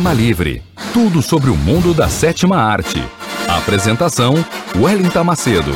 Cinema Livre tudo sobre o mundo da sétima arte. Apresentação: Wellington Macedo.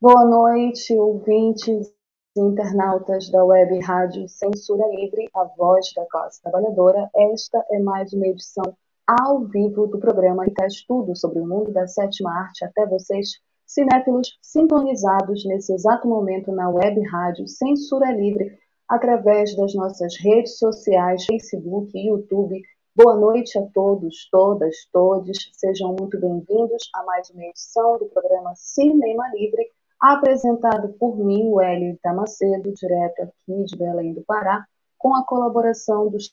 Boa noite, ouvintes internautas da web rádio Censura Livre, a voz da classe trabalhadora. Esta é mais uma edição ao vivo do programa que traz tudo sobre o mundo da sétima arte até vocês, cinéfilos sintonizados nesse exato momento na web rádio Censura Livre, através das nossas redes sociais, Facebook e YouTube. Boa noite a todos, todas, todes. Sejam muito bem-vindos a mais uma edição do programa Cinema Livre, apresentado por mim, Wellington Tamacedo, direto aqui de Belém do Pará, com a colaboração dos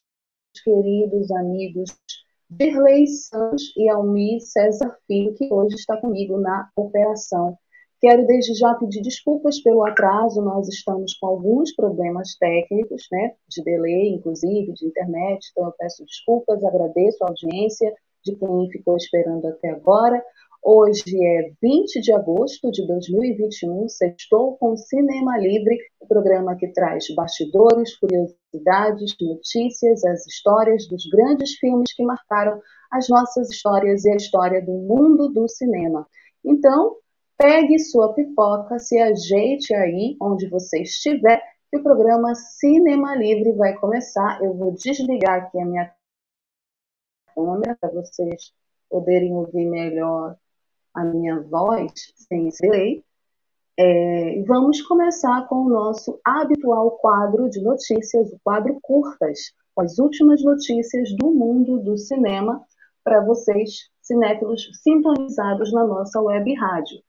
queridos amigos Dirley Santos e Almir César Filho, que hoje está comigo na operação. Quero desde já pedir desculpas pelo atraso, nós estamos com alguns problemas técnicos, né, de delay, inclusive, de internet, então eu peço desculpas, agradeço a audiência de quem ficou esperando até agora. Hoje é 20 de agosto de 2021, sextou com Cinema Livre, o programa que traz bastidores, curiosidades, notícias, as histórias dos grandes filmes que marcaram as nossas histórias e a história do mundo do cinema. Então, pegue sua pipoca, se ajeite aí onde você estiver, que o programa Cinema Livre vai começar. Eu vou desligar aqui a minha câmera para vocês poderem ouvir melhor a minha voz sem esse delay. É, vamos começar com o nosso habitual quadro de notícias, o quadro curtas, com as últimas notícias do mundo do cinema para vocês, cinéfilos sintonizados na nossa web rádio.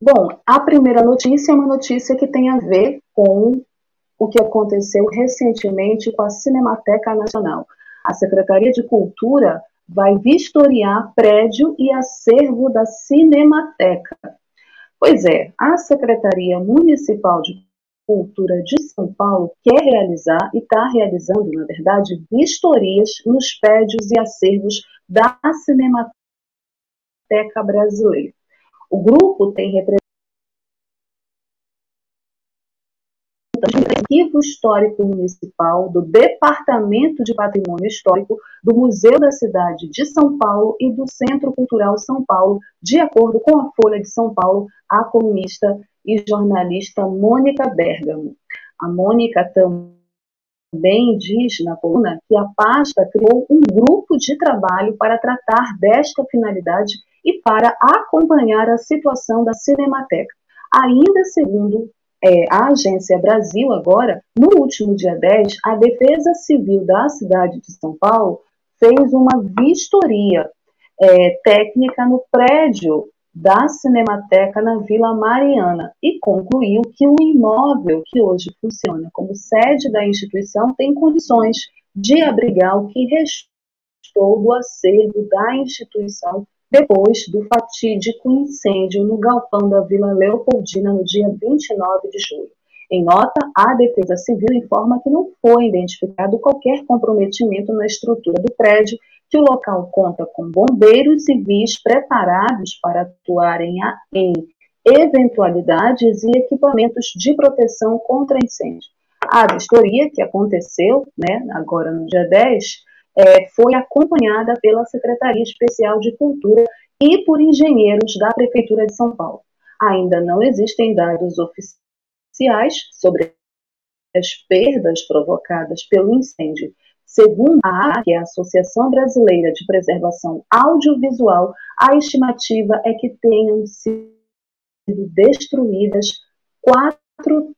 Bom, a primeira notícia é uma notícia que tem a ver com o que aconteceu recentemente com a Cinemateca Nacional. A Secretaria de Cultura vai vistoriar prédio e acervo da Cinemateca. Pois é, a Secretaria Municipal de Cultura de São Paulo quer realizar e está realizando, na verdade, vistorias nos prédios e acervos da Cinemateca Brasileira. O grupo tem representado Arquivo Histórico Municipal, do Departamento de Patrimônio Histórico, do Museu da Cidade de São Paulo e do Centro Cultural São Paulo, de acordo com a Folha de São Paulo, a colunista e jornalista Mônica Bergamo. A Mônica também diz na coluna que a pasta criou um grupo de trabalho para tratar desta finalidade e para acompanhar a situação da Cinemateca. Ainda segundo é, a Agência Brasil, agora, no último dia 10, a Defesa Civil da cidade de São Paulo fez uma vistoria é, técnica no prédio da Cinemateca na Vila Mariana e concluiu que o imóvel que hoje funciona como sede da instituição tem condições de abrigar o que restou do acervo da instituição depois do fatídico incêndio no galpão da Vila Leopoldina no dia 29 de julho. Em nota, a Defesa Civil informa que não foi identificado qualquer comprometimento na estrutura do prédio, que o local conta com bombeiros civis preparados para atuarem em eventualidades e equipamentos de proteção contra incêndio. A vistoria que aconteceu, né, agora no dia 10, é, foi acompanhada pela Secretaria Especial de Cultura e por engenheiros da Prefeitura de São Paulo. Ainda não existem dados oficiais sobre as perdas provocadas pelo incêndio. Segundo a que é a Associação Brasileira de Preservação Audiovisual, a estimativa é que tenham sido destruídas 4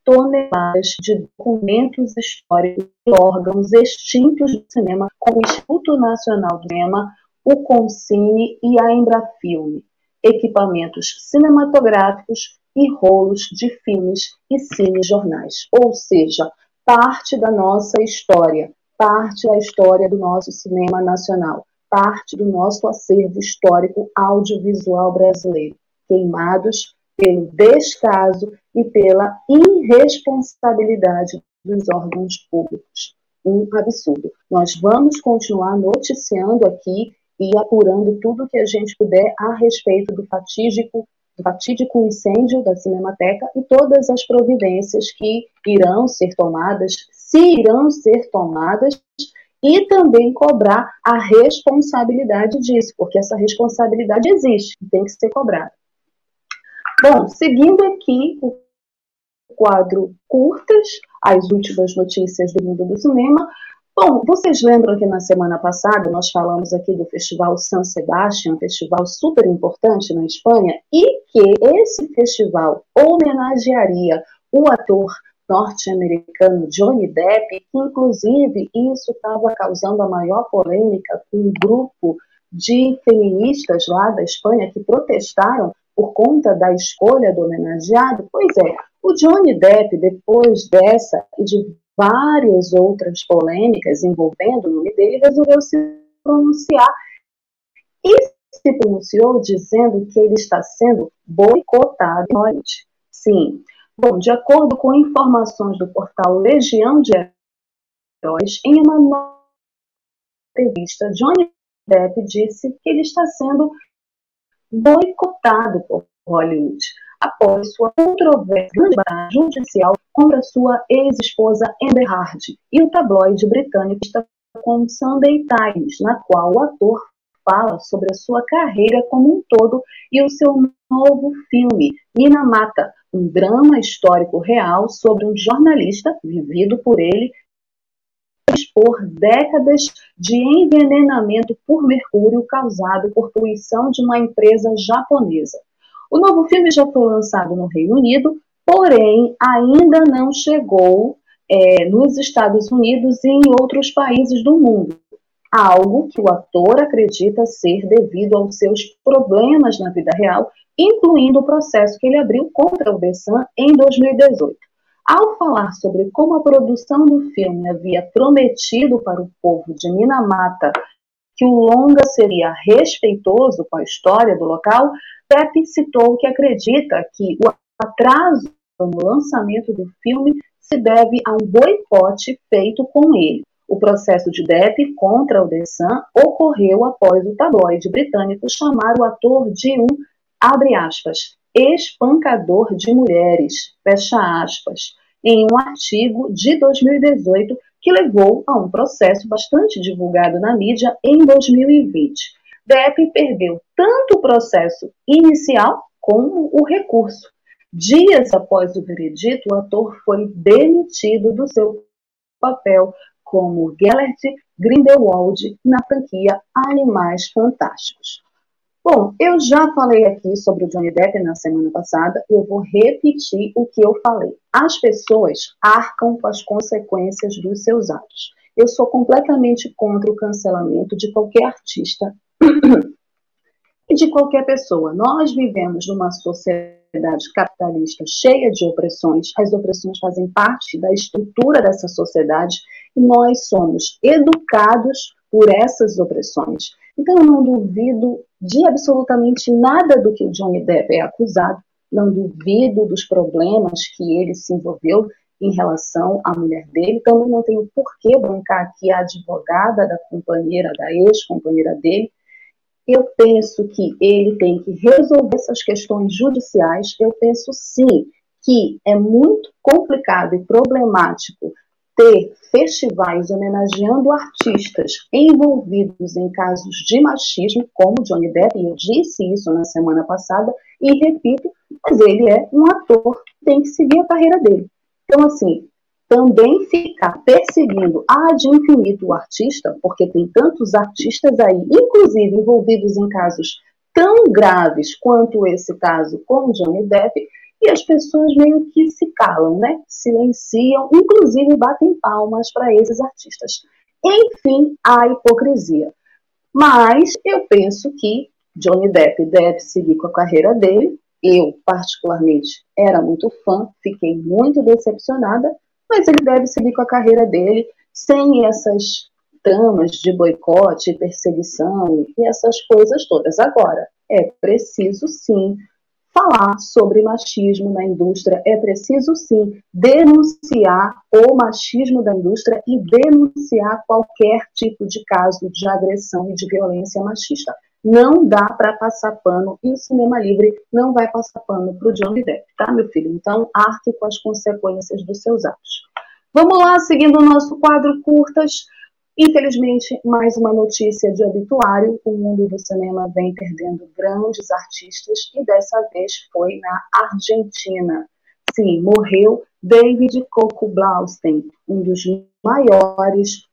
toneladas de documentos históricos e órgãos extintos do cinema, como o Instituto Nacional do Cinema, o Concine e a Embrafilme, equipamentos cinematográficos e rolos de filmes e cinejornais, ou seja, parte da nossa história, parte da história do nosso cinema nacional, parte do nosso acervo histórico audiovisual brasileiro, queimados pelo descaso e pela irresponsabilidade dos órgãos públicos. Um absurdo. Nós vamos continuar noticiando aqui e apurando tudo que a gente puder a respeito do fatídico fatídico incêndio da Cinemateca e todas as providências que irão ser tomadas, se irão ser tomadas, e também cobrar a responsabilidade disso, porque essa responsabilidade existe tem que ser cobrada. Bom, seguindo aqui o quadro curtas, as últimas notícias do mundo do cinema, Bom, vocês lembram que na semana passada nós falamos aqui do Festival San Sebastián, um festival super importante na Espanha, e que esse festival homenagearia o ator norte-americano Johnny Depp, que inclusive isso estava causando a maior polêmica com um grupo de feministas lá da Espanha que protestaram por conta da escolha do homenageado. Pois é, o Johnny Depp, depois dessa e de várias outras polêmicas envolvendo o nome dele, resolveu se pronunciar e se pronunciou dizendo que ele está sendo boicotado. Sim. Bom, de acordo com informações do portal Legião de Heróis, em uma nova entrevista, Johnny Depp disse que ele está sendo boicotado por Hollywood após sua controversa judicial contra sua ex-esposa Amber Heard e o tabloide britânico está com Sunday Times, na qual o ator fala sobre a sua carreira como um todo e o seu novo filme, Mina Mata, um drama histórico real sobre um jornalista vivido por ele por décadas de envenenamento por mercúrio causado por poluição de uma empresa japonesa. O novo filme já foi lançado no Reino Unido, porém ainda não chegou é, nos Estados Unidos e em outros países do mundo. Algo que o ator acredita ser devido aos seus problemas na vida real, incluindo o processo que ele abriu contra o Sun em 2018. Ao falar sobre como a produção do filme havia prometido para o povo de Minamata que o longa seria respeitoso com a história do local, Pepe citou que acredita que o atraso no lançamento do filme se deve a um boicote feito com ele. O processo de Depp contra o Sun ocorreu após o tabloide britânico chamar o ator de um, abre aspas, espancador de mulheres, fecha aspas, em um artigo de 2018 que levou a um processo bastante divulgado na mídia em 2020. Depp perdeu tanto o processo inicial como o recurso. Dias após o veredito, o ator foi demitido do seu papel como Gellert Grindelwald na franquia Animais Fantásticos. Bom, eu já falei aqui sobre o Johnny Depp na semana passada, eu vou repetir o que eu falei. As pessoas arcam com as consequências dos seus atos. Eu sou completamente contra o cancelamento de qualquer artista e de qualquer pessoa. Nós vivemos numa sociedade capitalista cheia de opressões, as opressões fazem parte da estrutura dessa sociedade e nós somos educados por essas opressões. Então, eu não duvido de absolutamente nada do que o Johnny Depp é acusado, não duvido dos problemas que ele se envolveu em relação à mulher dele. Também não tenho por que bancar aqui a advogada da companheira, da ex-companheira dele, eu penso que ele tem que resolver essas questões judiciais. Eu penso sim que é muito complicado e problemático ter festivais homenageando artistas envolvidos em casos de machismo, como Johnny Depp, e eu disse isso na semana passada, e repito, mas ele é um ator, tem que seguir a carreira dele. Então, assim, também ficar perseguindo ad infinito o artista, porque tem tantos artistas aí, inclusive envolvidos em casos tão graves quanto esse caso com Johnny Depp, e as pessoas meio que se calam, né? Silenciam, inclusive batem palmas para esses artistas. Enfim, a hipocrisia. Mas eu penso que Johnny Depp deve seguir com a carreira dele. Eu, particularmente, era muito fã, fiquei muito decepcionada, mas ele deve seguir com a carreira dele sem essas tramas de boicote, perseguição e essas coisas todas. Agora, é preciso sim falar sobre machismo na indústria, é preciso sim denunciar o machismo da indústria e denunciar qualquer tipo de caso de agressão e de violência machista. Não dá para passar pano e o cinema livre não vai passar pano para o Johnny Depp, tá, meu filho? Então, arque com as consequências dos seus atos. Vamos lá, seguindo o nosso quadro curtas. Infelizmente, mais uma notícia de obituário: o mundo do cinema vem perdendo grandes artistas e dessa vez foi na Argentina. Sim, morreu David Coco Blaustein, um dos maiores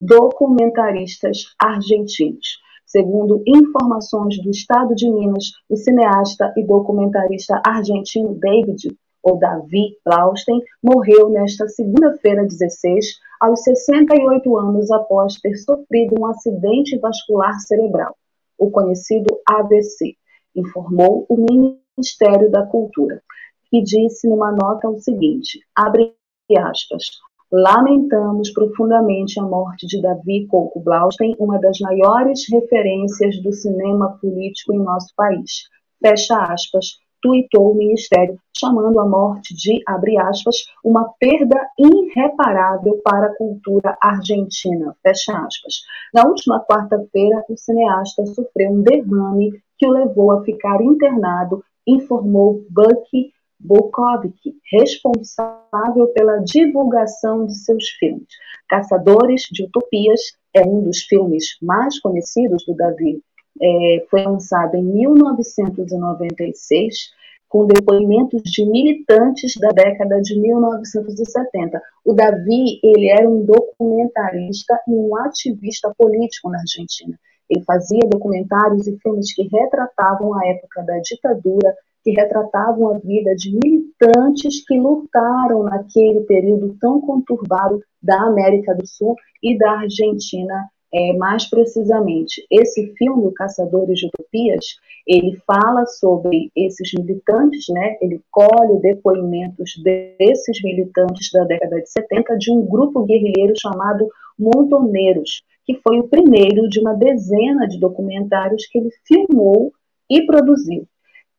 documentaristas argentinos. Segundo informações do Estado de Minas, o cineasta e documentarista argentino David ou Davi Blaustein, morreu nesta segunda-feira 16, aos 68 anos após ter sofrido um acidente vascular cerebral, o conhecido AVC, informou o Ministério da Cultura, que disse numa nota o seguinte, abre aspas, Lamentamos profundamente a morte de Davi Coco Blaustein, uma das maiores referências do cinema político em nosso país. Fecha aspas, tuitou o Ministério, chamando a morte de, abre aspas, uma perda irreparável para a cultura argentina, fecha aspas. Na última quarta-feira, o cineasta sofreu um derrame que o levou a ficar internado, informou Bucky Bukovic, responsável pela divulgação de seus filmes. Caçadores de Utopias é um dos filmes mais conhecidos do Davi é, foi lançado em 1996 com depoimentos de militantes da década de 1970. O Davi, ele era um documentarista e um ativista político na Argentina. Ele fazia documentários e filmes que retratavam a época da ditadura, que retratavam a vida de militantes que lutaram naquele período tão conturbado da América do Sul e da Argentina é, mais precisamente, esse filme, Caçadores de Utopias, ele fala sobre esses militantes, né? ele colhe depoimentos desses militantes da década de 70 de um grupo guerrilheiro chamado Montoneiros, que foi o primeiro de uma dezena de documentários que ele filmou e produziu.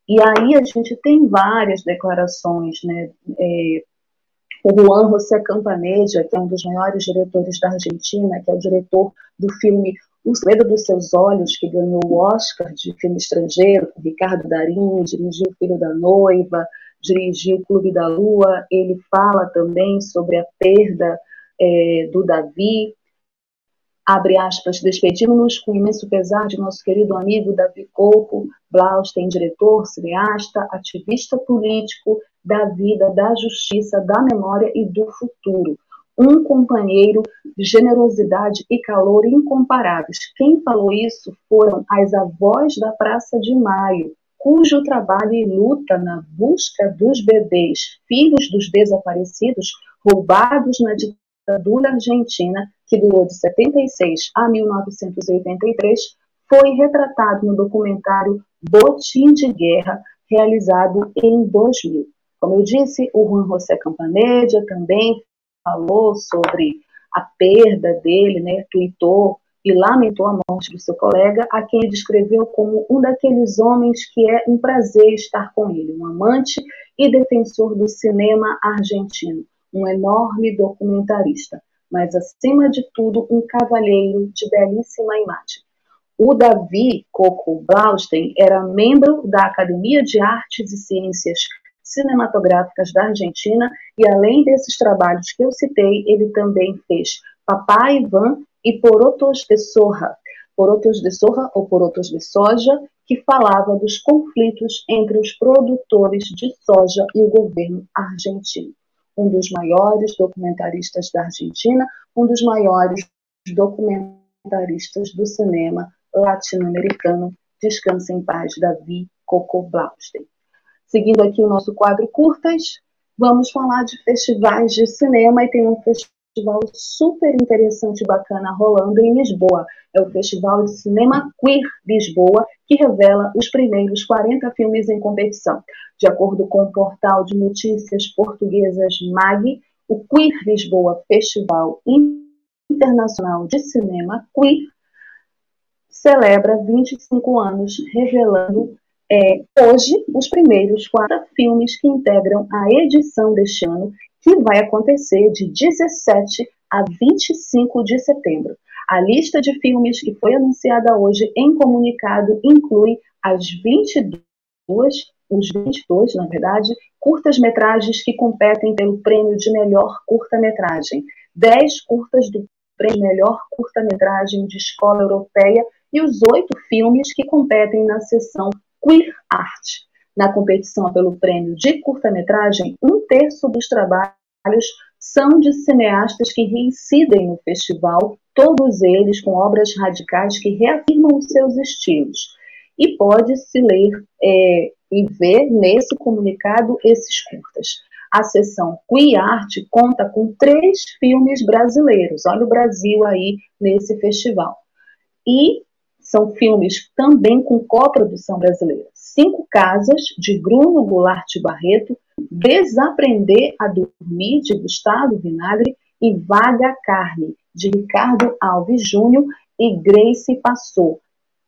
E aí a gente tem várias declarações né, é, o Juan José Campaneja, que é um dos maiores diretores da Argentina, que é o diretor do filme O Segredo dos Seus Olhos, que ganhou o Oscar de filme estrangeiro, com Ricardo Darim, dirigiu O Filho da Noiva, dirigiu O Clube da Lua. Ele fala também sobre a perda é, do Davi, abre aspas, despedimos-nos com imenso pesar de nosso querido amigo Davi Coco, Blaustein, diretor, cineasta, ativista político da vida, da justiça, da memória e do futuro. Um companheiro de generosidade e calor incomparáveis. Quem falou isso foram as avós da Praça de Maio, cujo trabalho e luta na busca dos bebês, filhos dos desaparecidos, roubados na ditadura argentina, que durou de 76 a 1983, foi retratado no documentário Botim de Guerra, realizado em 2000. Como eu disse, o Juan José Campanedia também falou sobre a perda dele, né, tweetou e lamentou a morte do seu colega, a quem descreveu como um daqueles homens que é um prazer estar com ele, um amante e defensor do cinema argentino, um enorme documentarista mas acima de tudo um cavalheiro de belíssima imagem. O Davi Coco Blaustein era membro da Academia de Artes e Ciências Cinematográficas da Argentina e além desses trabalhos que eu citei, ele também fez Papai Ivan e Porotos de Sorra, Porotos de Sorra ou Porotos de Soja, que falava dos conflitos entre os produtores de soja e o governo argentino. um dos maiores documentaristas da Argentina, um dos maiores documentaristas do cinema latino-americano. Descansa em paz, Davi Coco Blaustein. Seguindo aqui o nosso quadro curtas, vamos falar de festivais de cinema e tem um festival super interessante e bacana rolando em Lisboa. É o Festival de Cinema Queer Lisboa, que revela os primeiros 40 filmes em competição. De acordo com o portal de notícias portuguesas MAG, o Queer Lisboa Festival Internacional de Cinema Queer celebra 25 anos, revelando é, hoje os primeiros quatro filmes que integram a edição deste ano, que vai acontecer de 17 a 25 de setembro. A lista de filmes que foi anunciada hoje em comunicado inclui as 22, os 22, na verdade, curtas-metragens que competem pelo prêmio de melhor curta-metragem, 10 curtas do prêmio melhor curta-metragem de escola europeia e os oito filmes que competem na seção Queer Art. Na competição pelo prêmio de curta-metragem, um terço dos trabalhos são de cineastas que reincidem no festival, todos eles com obras radicais que reafirmam os seus estilos. E pode-se ler é, e ver nesse comunicado esses curtas. A sessão Queer Art conta com três filmes brasileiros. Olha o Brasil aí nesse festival. E são filmes também com coprodução brasileira. Cinco Casas, de Bruno Goulart Barreto, Desaprender a Dormir, de Gustavo Vinagre, e Vaga Carne, de Ricardo Alves Júnior e Grace Passou,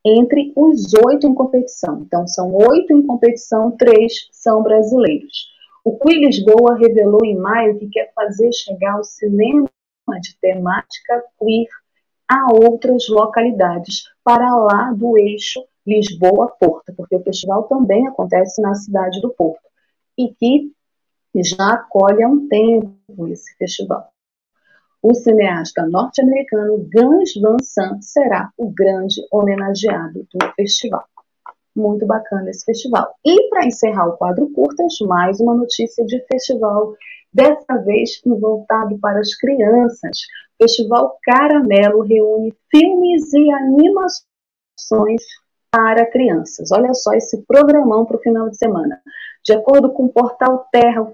entre os oito em competição. Então, são oito em competição, três são brasileiros. O Queer Lisboa revelou em maio que quer fazer chegar o cinema de temática queer a outras localidades para lá do eixo Lisboa-Porto, porque o festival também acontece na cidade do Porto e que já acolhe há um tempo esse festival. O cineasta norte-americano Gans Van Sant será o grande homenageado do festival. Muito bacana esse festival. E para encerrar o quadro curtas, mais uma notícia de festival dessa vez voltado para as crianças. Festival Caramelo reúne filmes e animações para crianças. Olha só esse programão para o final de semana. De acordo com o portal Terra, o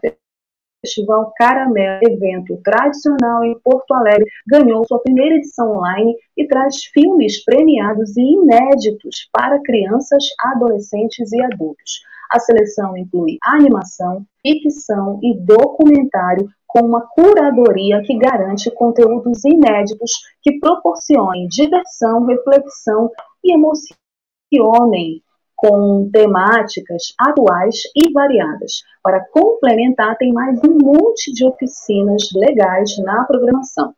Festival Caramelo, evento tradicional em Porto Alegre, ganhou sua primeira edição online e traz filmes premiados e inéditos para crianças, adolescentes e adultos. A seleção inclui animação, ficção e documentário com uma curadoria que garante conteúdos inéditos que proporcionem diversão, reflexão e emocionem com temáticas atuais e variadas. Para complementar, tem mais um monte de oficinas legais na programação.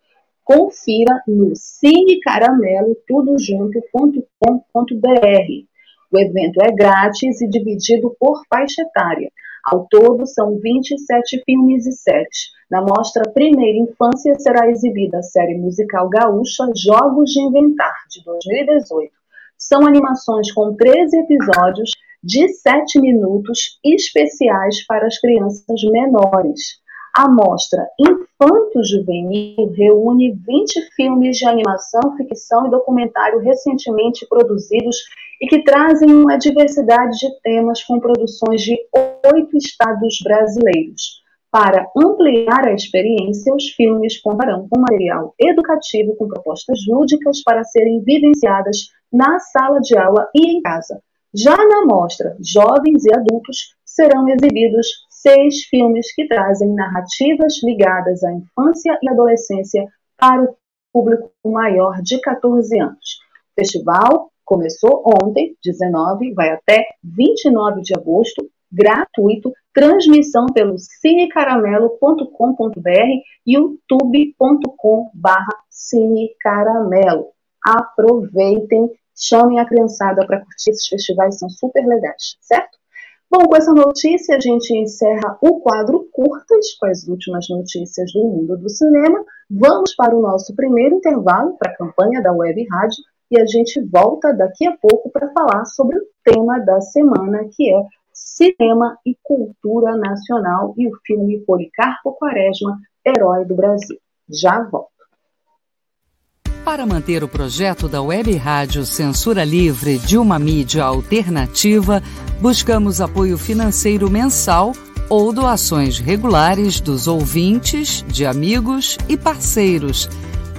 Confira no cinecaramelo.com.br. O evento é grátis e dividido por faixa etária. Ao todo, são 27 filmes e séries. Na mostra Primeira Infância será exibida a série musical gaúcha Jogos de Inventar, de 2018. São animações com 13 episódios de 7 minutos especiais para as crianças menores. A mostra Infanto Juvenil reúne 20 filmes de animação, ficção e documentário recentemente produzidos e que trazem uma diversidade de temas com produções de oito estados brasileiros. Para ampliar a experiência, os filmes contarão com material educativo com propostas lúdicas para serem vivenciadas na sala de aula e em casa. Já na mostra Jovens e Adultos serão exibidos seis filmes que trazem narrativas ligadas à infância e adolescência para o público maior de 14 anos. O festival começou ontem, 19, vai até 29 de agosto, gratuito, transmissão pelo cinecaramelo.com.br e youtube.com.br cinecaramelo. Aproveitem, chamem a criançada para curtir esses festivais, são super legais, certo? Bom, com essa notícia a gente encerra o quadro curtas com as últimas notícias do mundo do cinema. Vamos para o nosso primeiro intervalo para a campanha da Web Rádio e a gente volta daqui a pouco para falar sobre o tema da semana, que é cinema e cultura nacional e o filme Policarpo Quaresma, Herói do Brasil. Já volto. Para manter o projeto da Web Rádio Censura Livre de uma mídia alternativa, buscamos apoio financeiro mensal ou doações regulares dos ouvintes, de amigos e parceiros,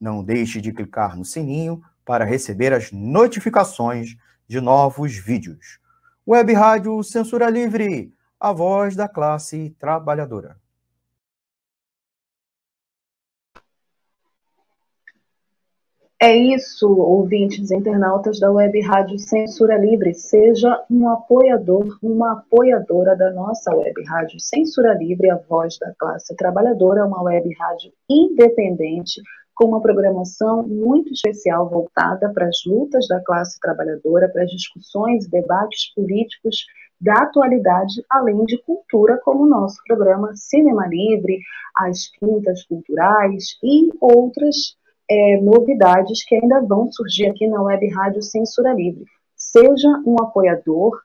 Não deixe de clicar no sininho para receber as notificações de novos vídeos. Web Rádio Censura Livre, a voz da classe trabalhadora. É isso, ouvintes internautas da Web Rádio Censura Livre. Seja um apoiador, uma apoiadora da nossa Web Rádio Censura Livre, a voz da classe trabalhadora, uma web rádio independente com uma programação muito especial voltada para as lutas da classe trabalhadora, para as discussões e debates políticos da atualidade, além de cultura, como o nosso programa Cinema Livre, as quintas culturais e outras é, novidades que ainda vão surgir aqui na Web Rádio Censura Livre. Seja um apoiador,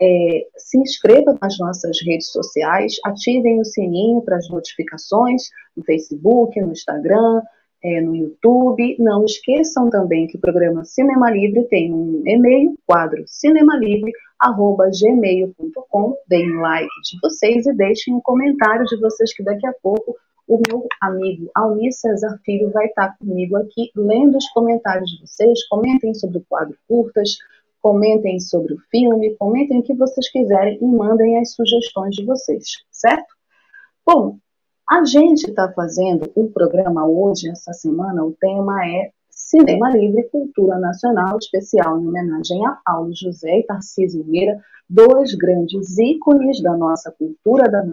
é, se inscreva nas nossas redes sociais, ativem o sininho para as notificações no Facebook, no Instagram, é, no YouTube. Não esqueçam também que o programa Cinema Livre tem um e-mail, quadro cinemalivre.gmail.com. Deem like de vocês e deixem um comentário de vocês que daqui a pouco o meu amigo Almir César Filho vai estar comigo aqui lendo os comentários de vocês. Comentem sobre o quadro curtas, comentem sobre o filme, comentem o que vocês quiserem e mandem as sugestões de vocês, certo? Bom, a gente está fazendo um programa hoje, essa semana, o tema é Cinema Livre Cultura Nacional, especial em homenagem a Paulo José e Tarcísio Meira, dois grandes ícones da nossa cultura, da,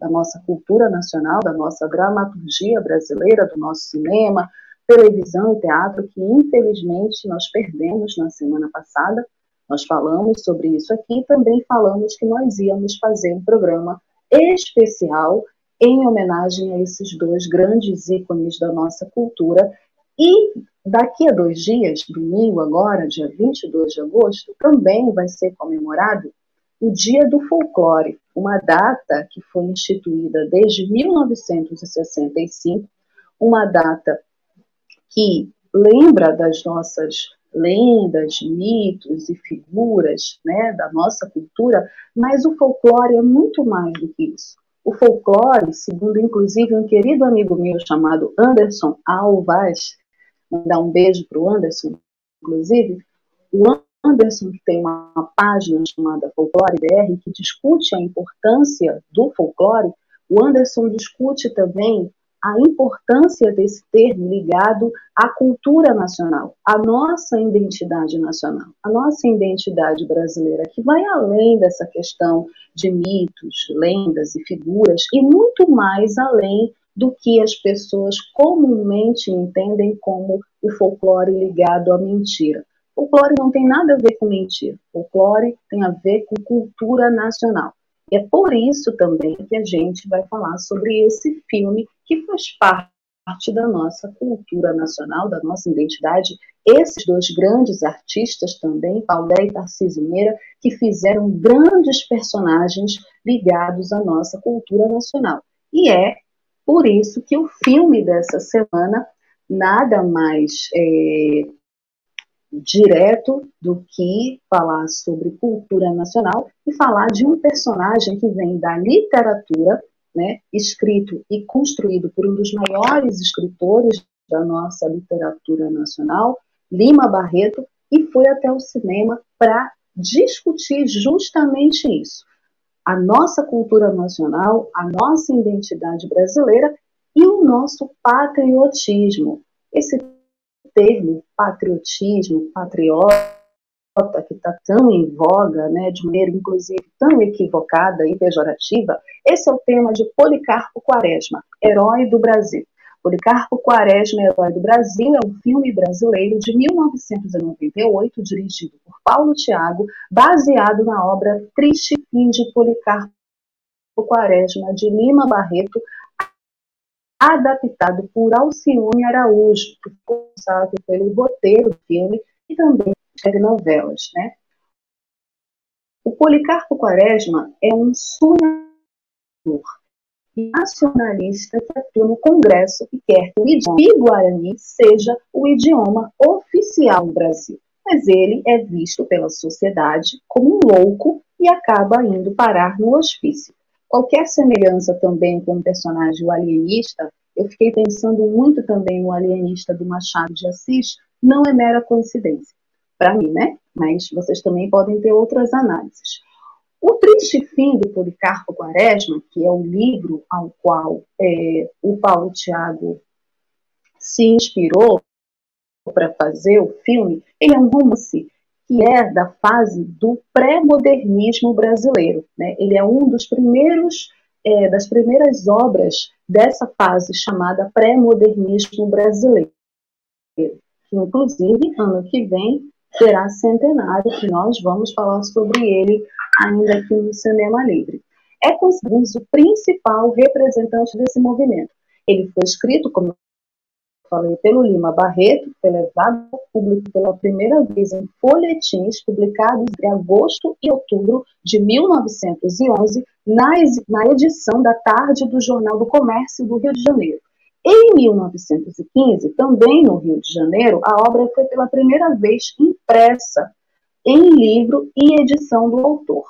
da nossa cultura nacional, da nossa dramaturgia brasileira, do nosso cinema, televisão e teatro, que infelizmente nós perdemos na semana passada. Nós falamos sobre isso aqui e também falamos que nós íamos fazer um programa especial em homenagem a esses dois grandes ícones da nossa cultura. E daqui a dois dias, domingo agora, dia 22 de agosto, também vai ser comemorado o Dia do Folclore, uma data que foi instituída desde 1965, uma data que lembra das nossas lendas, mitos e figuras né, da nossa cultura, mas o folclore é muito mais do que isso. O folclore, segundo inclusive um querido amigo meu chamado Anderson Alvaz, mandar um beijo para o Anderson, inclusive, o Anderson tem uma página chamada Folclore BR que discute a importância do folclore. O Anderson discute também a importância desse termo ligado à cultura nacional, à nossa identidade nacional, à nossa identidade brasileira, que vai além dessa questão de mitos, lendas e figuras, e muito mais além do que as pessoas comumente entendem como o folclore ligado à mentira. Folclore não tem nada a ver com mentira. Folclore tem a ver com cultura nacional. E é por isso também que a gente vai falar sobre esse filme que faz parte da nossa cultura nacional, da nossa identidade. Esses dois grandes artistas também, Paulé e Tarcísio Meira, que fizeram grandes personagens ligados à nossa cultura nacional. E é por isso que o filme dessa semana nada mais é, direto do que falar sobre cultura nacional e falar de um personagem que vem da literatura, né, escrito e construído por um dos maiores escritores da nossa literatura nacional, Lima Barreto, e foi até o cinema para discutir justamente isso. A nossa cultura nacional, a nossa identidade brasileira e o nosso patriotismo. Esse termo patriotismo, patriota, que está tão em voga, né, de maneira inclusive tão equivocada e pejorativa, esse é o tema de Policarpo Quaresma, Herói do Brasil. Policarpo Quaresma, Herói do Brasil, é um filme brasileiro de 1998, dirigido por Paulo Tiago, baseado na obra Triste Fim de Policarpo Quaresma, de Lima Barreto, adaptado por Alcione Araújo, responsável pelo roteiro do filme e também telenovelas. Né? O Policarpo Quaresma é um sonhador nacionalista que atua no Congresso e quer que o idioma guarani seja o idioma oficial no Brasil. Mas ele é visto pela sociedade como um louco e acaba indo parar no hospício. Qualquer semelhança também com o personagem o alienista, eu fiquei pensando muito também no alienista do Machado de Assis, não é mera coincidência. Para mim, né? Mas vocês também podem ter outras análises. O Triste Fim do Policarpo Quaresma, que é o livro ao qual é, o Paulo Tiago se inspirou para fazer o filme, ele é um romance que é da fase do pré-modernismo brasileiro. Né? Ele é um dos primeiros, é, das primeiras obras dessa fase chamada pré-modernismo brasileiro, inclusive ano que vem será centenário, que nós vamos falar sobre ele ainda aqui no Cinema Livre. É considerado o principal representante desse movimento. Ele foi escrito, como falei, pelo Lima Barreto, foi levado ao público pela primeira vez em folhetins publicados em agosto e outubro de 1911, na, na edição da tarde do Jornal do Comércio do Rio de Janeiro. Em 1915, também no Rio de Janeiro, a obra foi pela primeira vez impressa em livro e edição do autor.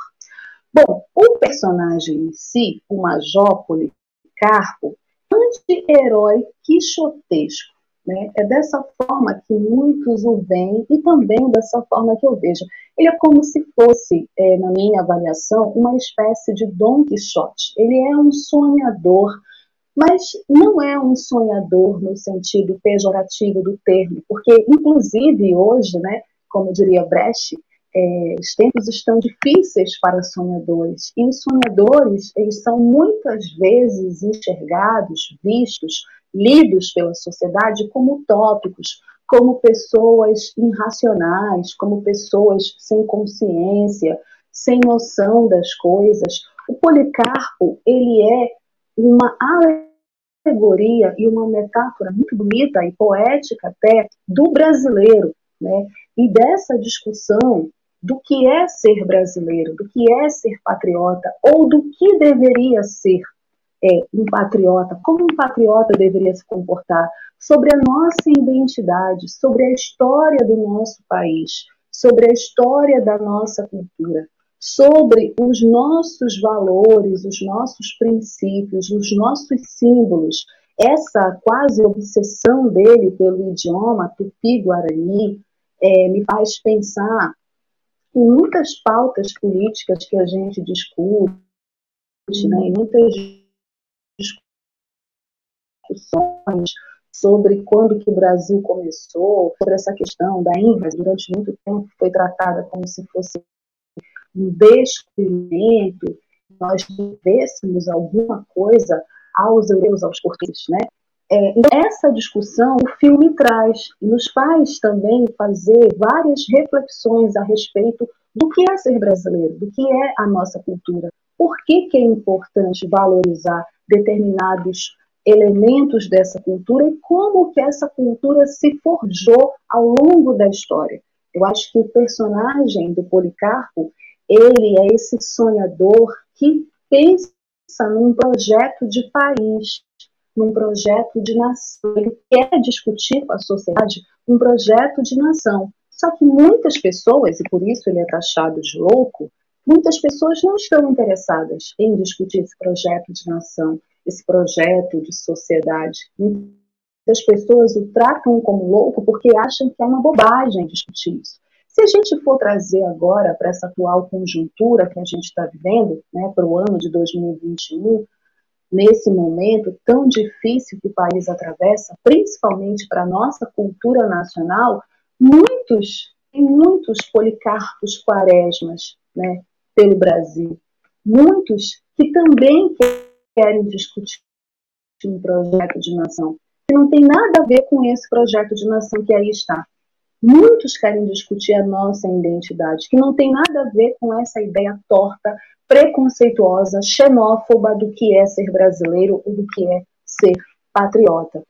Bom, o personagem em si, o Major Policarpo, anti-herói quixotesco. Né? É dessa forma que muitos o veem e também dessa forma que eu vejo. Ele é como se fosse, é, na minha avaliação, uma espécie de Dom Quixote. Ele é um sonhador, mas não é um sonhador no sentido pejorativo do termo, porque, inclusive, hoje, né, como diria Brecht, é, os tempos estão difíceis para sonhadores e os sonhadores eles são muitas vezes enxergados, vistos, lidos pela sociedade como utópicos, como pessoas irracionais, como pessoas sem consciência, sem noção das coisas. O Policarpo ele é uma alegoria e uma metáfora muito bonita e poética até do brasileiro, né? E dessa discussão do que é ser brasileiro, do que é ser patriota, ou do que deveria ser é, um patriota, como um patriota deveria se comportar, sobre a nossa identidade, sobre a história do nosso país, sobre a história da nossa cultura, sobre os nossos valores, os nossos princípios, os nossos símbolos. Essa quase obsessão dele pelo idioma tupi-guarani é, me faz pensar em muitas pautas políticas que a gente discute, né, em muitas discussões sobre quando que o Brasil começou, sobre essa questão da ínvase, durante muito tempo foi tratada como se fosse um descobrimento, nós devêssemos alguma coisa aos europeus, aos portugueses, né? É, então, essa discussão o filme traz e nos faz também fazer várias reflexões a respeito do que é ser brasileiro, do que é a nossa cultura, por que, que é importante valorizar determinados elementos dessa cultura e como que essa cultura se forjou ao longo da história. Eu acho que o personagem do Policarpo, ele é esse sonhador que pensa num projeto de país, num projeto de nação. Ele quer discutir com a sociedade um projeto de nação. Só que muitas pessoas, e por isso ele é taxado de louco, muitas pessoas não estão interessadas em discutir esse projeto de nação, esse projeto de sociedade. Muitas pessoas o tratam como louco porque acham que é uma bobagem discutir isso. Se a gente for trazer agora para essa atual conjuntura que a gente está vivendo, né, para o ano de 2021, nesse momento tão difícil que o país atravessa, principalmente para a nossa cultura nacional, muitos e muitos policarpos quaresmas né, pelo Brasil. Muitos que também querem discutir um projeto de nação, que não tem nada a ver com esse projeto de nação que aí está. Muitos querem discutir a nossa identidade, que não tem nada a ver com essa ideia torta, preconceituosa, xenófoba do que é ser brasileiro ou do que é ser patriota.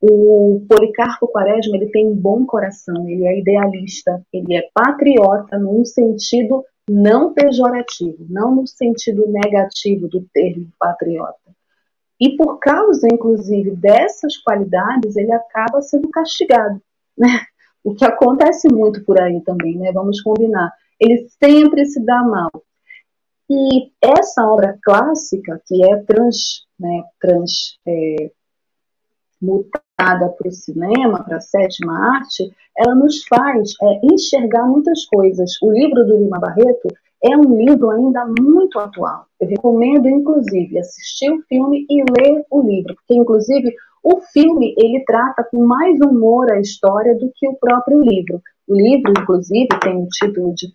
O Policarpo Quaresma ele tem um bom coração, ele é idealista, ele é patriota num sentido não pejorativo, não no sentido negativo do termo patriota. E por causa, inclusive, dessas qualidades, ele acaba sendo castigado, né? O que acontece muito por aí também, né? Vamos combinar. Ele sempre se dá mal. E essa obra clássica, que é trans, né, trans é, mutada para o cinema, para a sétima arte, ela nos faz é, enxergar muitas coisas. O livro do Lima Barreto é um livro ainda muito atual. Eu recomendo, inclusive, assistir o filme e ler o livro, porque, inclusive, o filme ele trata com mais humor a história do que o próprio livro. O livro, inclusive, tem o título de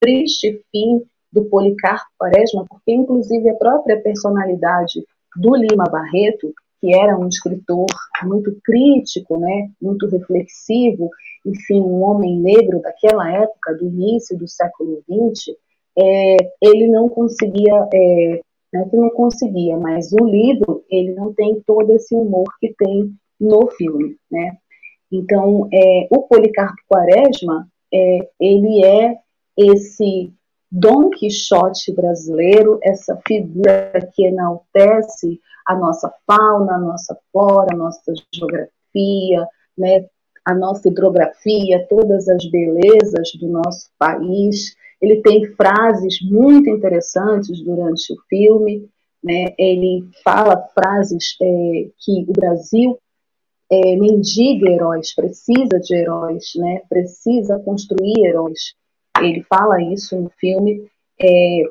Triste Fim do Policarpo Quaresma, porque, inclusive, a própria personalidade do Lima Barreto que era um escritor muito crítico, né, muito reflexivo, enfim, um homem negro daquela época, do início do século XX, é, ele não conseguia, é, não é que não conseguia, mas o livro ele não tem todo esse humor que tem no filme, né? Então, é, o Policarpo Quaresma, é, ele é esse Dom Quixote brasileiro, essa figura que enaltece a nossa fauna, a nossa flora, a nossa geografia, né, a nossa hidrografia, todas as belezas do nosso país. Ele tem frases muito interessantes durante o filme. Né, ele fala frases é, que o Brasil é, mendiga heróis, precisa de heróis, né, precisa construir heróis. Ele fala isso no filme. É,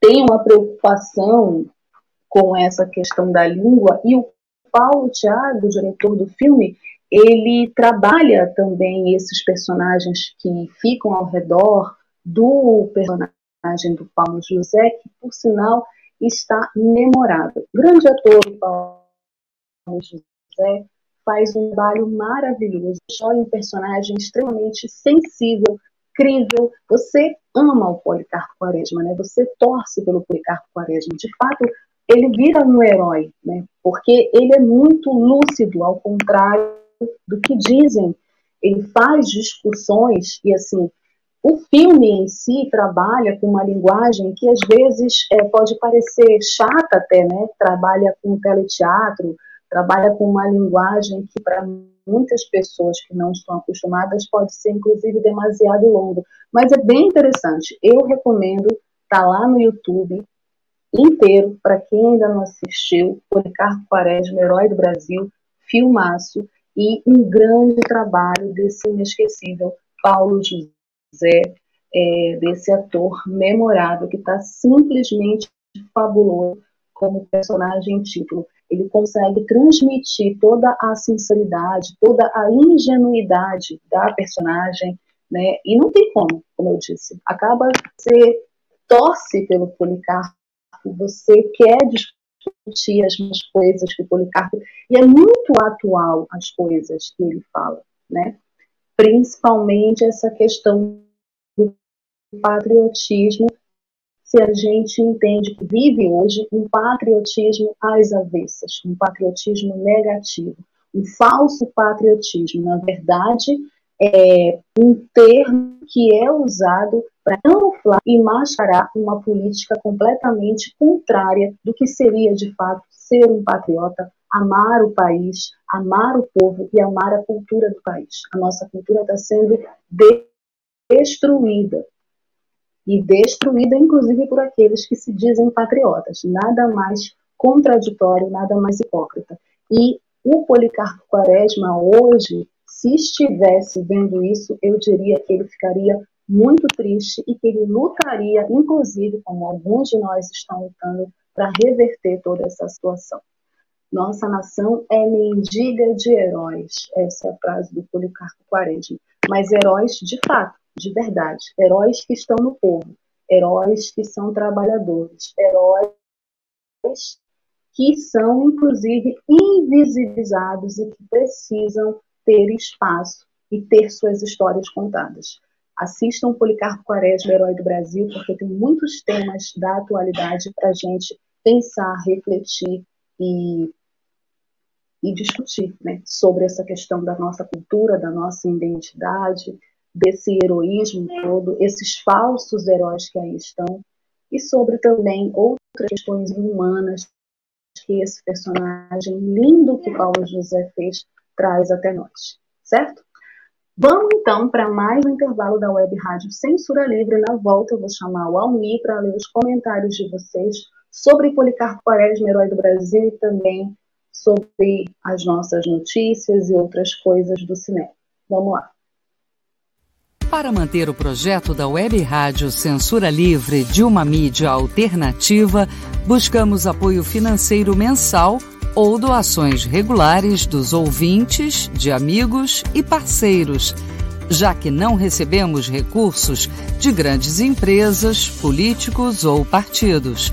tem uma preocupação com essa questão da língua e o Paulo Thiago, diretor do filme, ele trabalha também esses personagens que ficam ao redor do personagem do Paulo José, que por sinal está memorável. Grande ator Paulo José faz um trabalho maravilhoso, olha um personagem extremamente sensível, crível. Você ama o Policarpo Quaresma, né? Você torce pelo Policarpo Quaresma. De fato, ele vira um herói, né? Porque ele é muito lúcido, ao contrário do que dizem. Ele faz discussões e assim, o filme em si trabalha com uma linguagem que às vezes é, pode parecer chata até, né? Trabalha com teleteatro, trabalha com uma linguagem que para muitas pessoas que não estão acostumadas pode ser inclusive demasiado longo, mas é bem interessante. Eu recomendo, tá lá no YouTube, inteiro, para quem ainda não assistiu, Policarpo Quaresma, Herói do Brasil, filmaço, e um grande trabalho desse inesquecível Paulo José, é, desse ator memorável, que está simplesmente fabuloso como personagem título. ele consegue transmitir toda a sinceridade, toda a ingenuidade da personagem, né? E não tem como, como eu disse, acaba você torce pelo Policarpo, você quer discutir as coisas que o Policarpo, e é muito atual as coisas que ele fala, né? Principalmente essa questão do patriotismo se a gente entende que vive hoje um patriotismo às avessas, um patriotismo negativo, um falso patriotismo. Na verdade, é um termo que é usado para camuflar e mascarar uma política completamente contrária do que seria de fato ser um patriota, amar o país, amar o povo e amar a cultura do país. A nossa cultura está sendo destruída e destruída, inclusive, por aqueles que se dizem patriotas. Nada mais contraditório, nada mais hipócrita. E o Policarpo Quaresma, hoje, se estivesse vendo isso, eu diria que ele ficaria muito triste e que ele lutaria, inclusive, como alguns de nós estão lutando, para reverter toda essa situação. Nossa nação é mendiga de heróis. Essa é a frase do Policarpo Quaresma. Mas heróis de fato de verdade, heróis que estão no povo, heróis que são trabalhadores, heróis que são, inclusive, invisibilizados e que precisam ter espaço e ter suas histórias contadas. Assistam Policarpo Quaresma, Herói do Brasil, porque tem muitos temas da atualidade para a gente pensar, refletir e, e discutir né, sobre essa questão da nossa cultura, da nossa identidade, desse heroísmo todo, esses falsos heróis que aí estão, e sobre também outras questões humanas que esse personagem lindo que Paulo José fez traz até nós, certo? Vamos então para mais um intervalo da Web Rádio Censura Livre. Na volta eu vou chamar o Almir para ler os comentários de vocês sobre Policarpo Quaresma, herói do Brasil, e também sobre as nossas notícias e outras coisas do cinema. Vamos lá. Para manter o projeto da Web Rádio Censura Livre de uma mídia alternativa, buscamos apoio financeiro mensal ou doações regulares dos ouvintes, de amigos e parceiros, já que não recebemos recursos de grandes empresas, políticos ou partidos.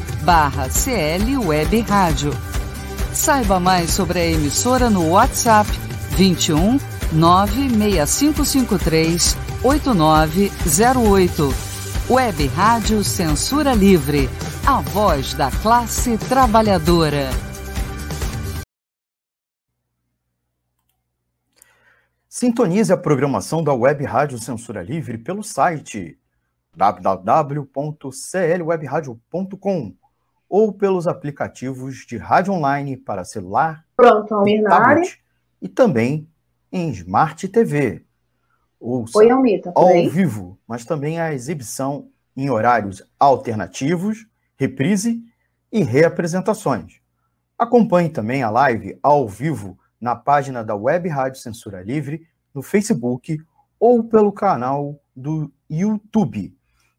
barra clwebradio Saiba mais sobre a emissora no WhatsApp 21 96553 8908. Web Rádio Censura Livre. A voz da classe trabalhadora. Sintonize a programação da Web Rádio Censura Livre pelo site www.clwebradio.com ou pelos aplicativos de rádio online para celular, Pronto, Almir tablet e também em Smart TV. Ouça Oi, Almita, ao vivo, mas também a exibição em horários alternativos, reprise e reapresentações. Acompanhe também a live ao vivo na página da Web Rádio Censura Livre, no Facebook ou pelo canal do YouTube.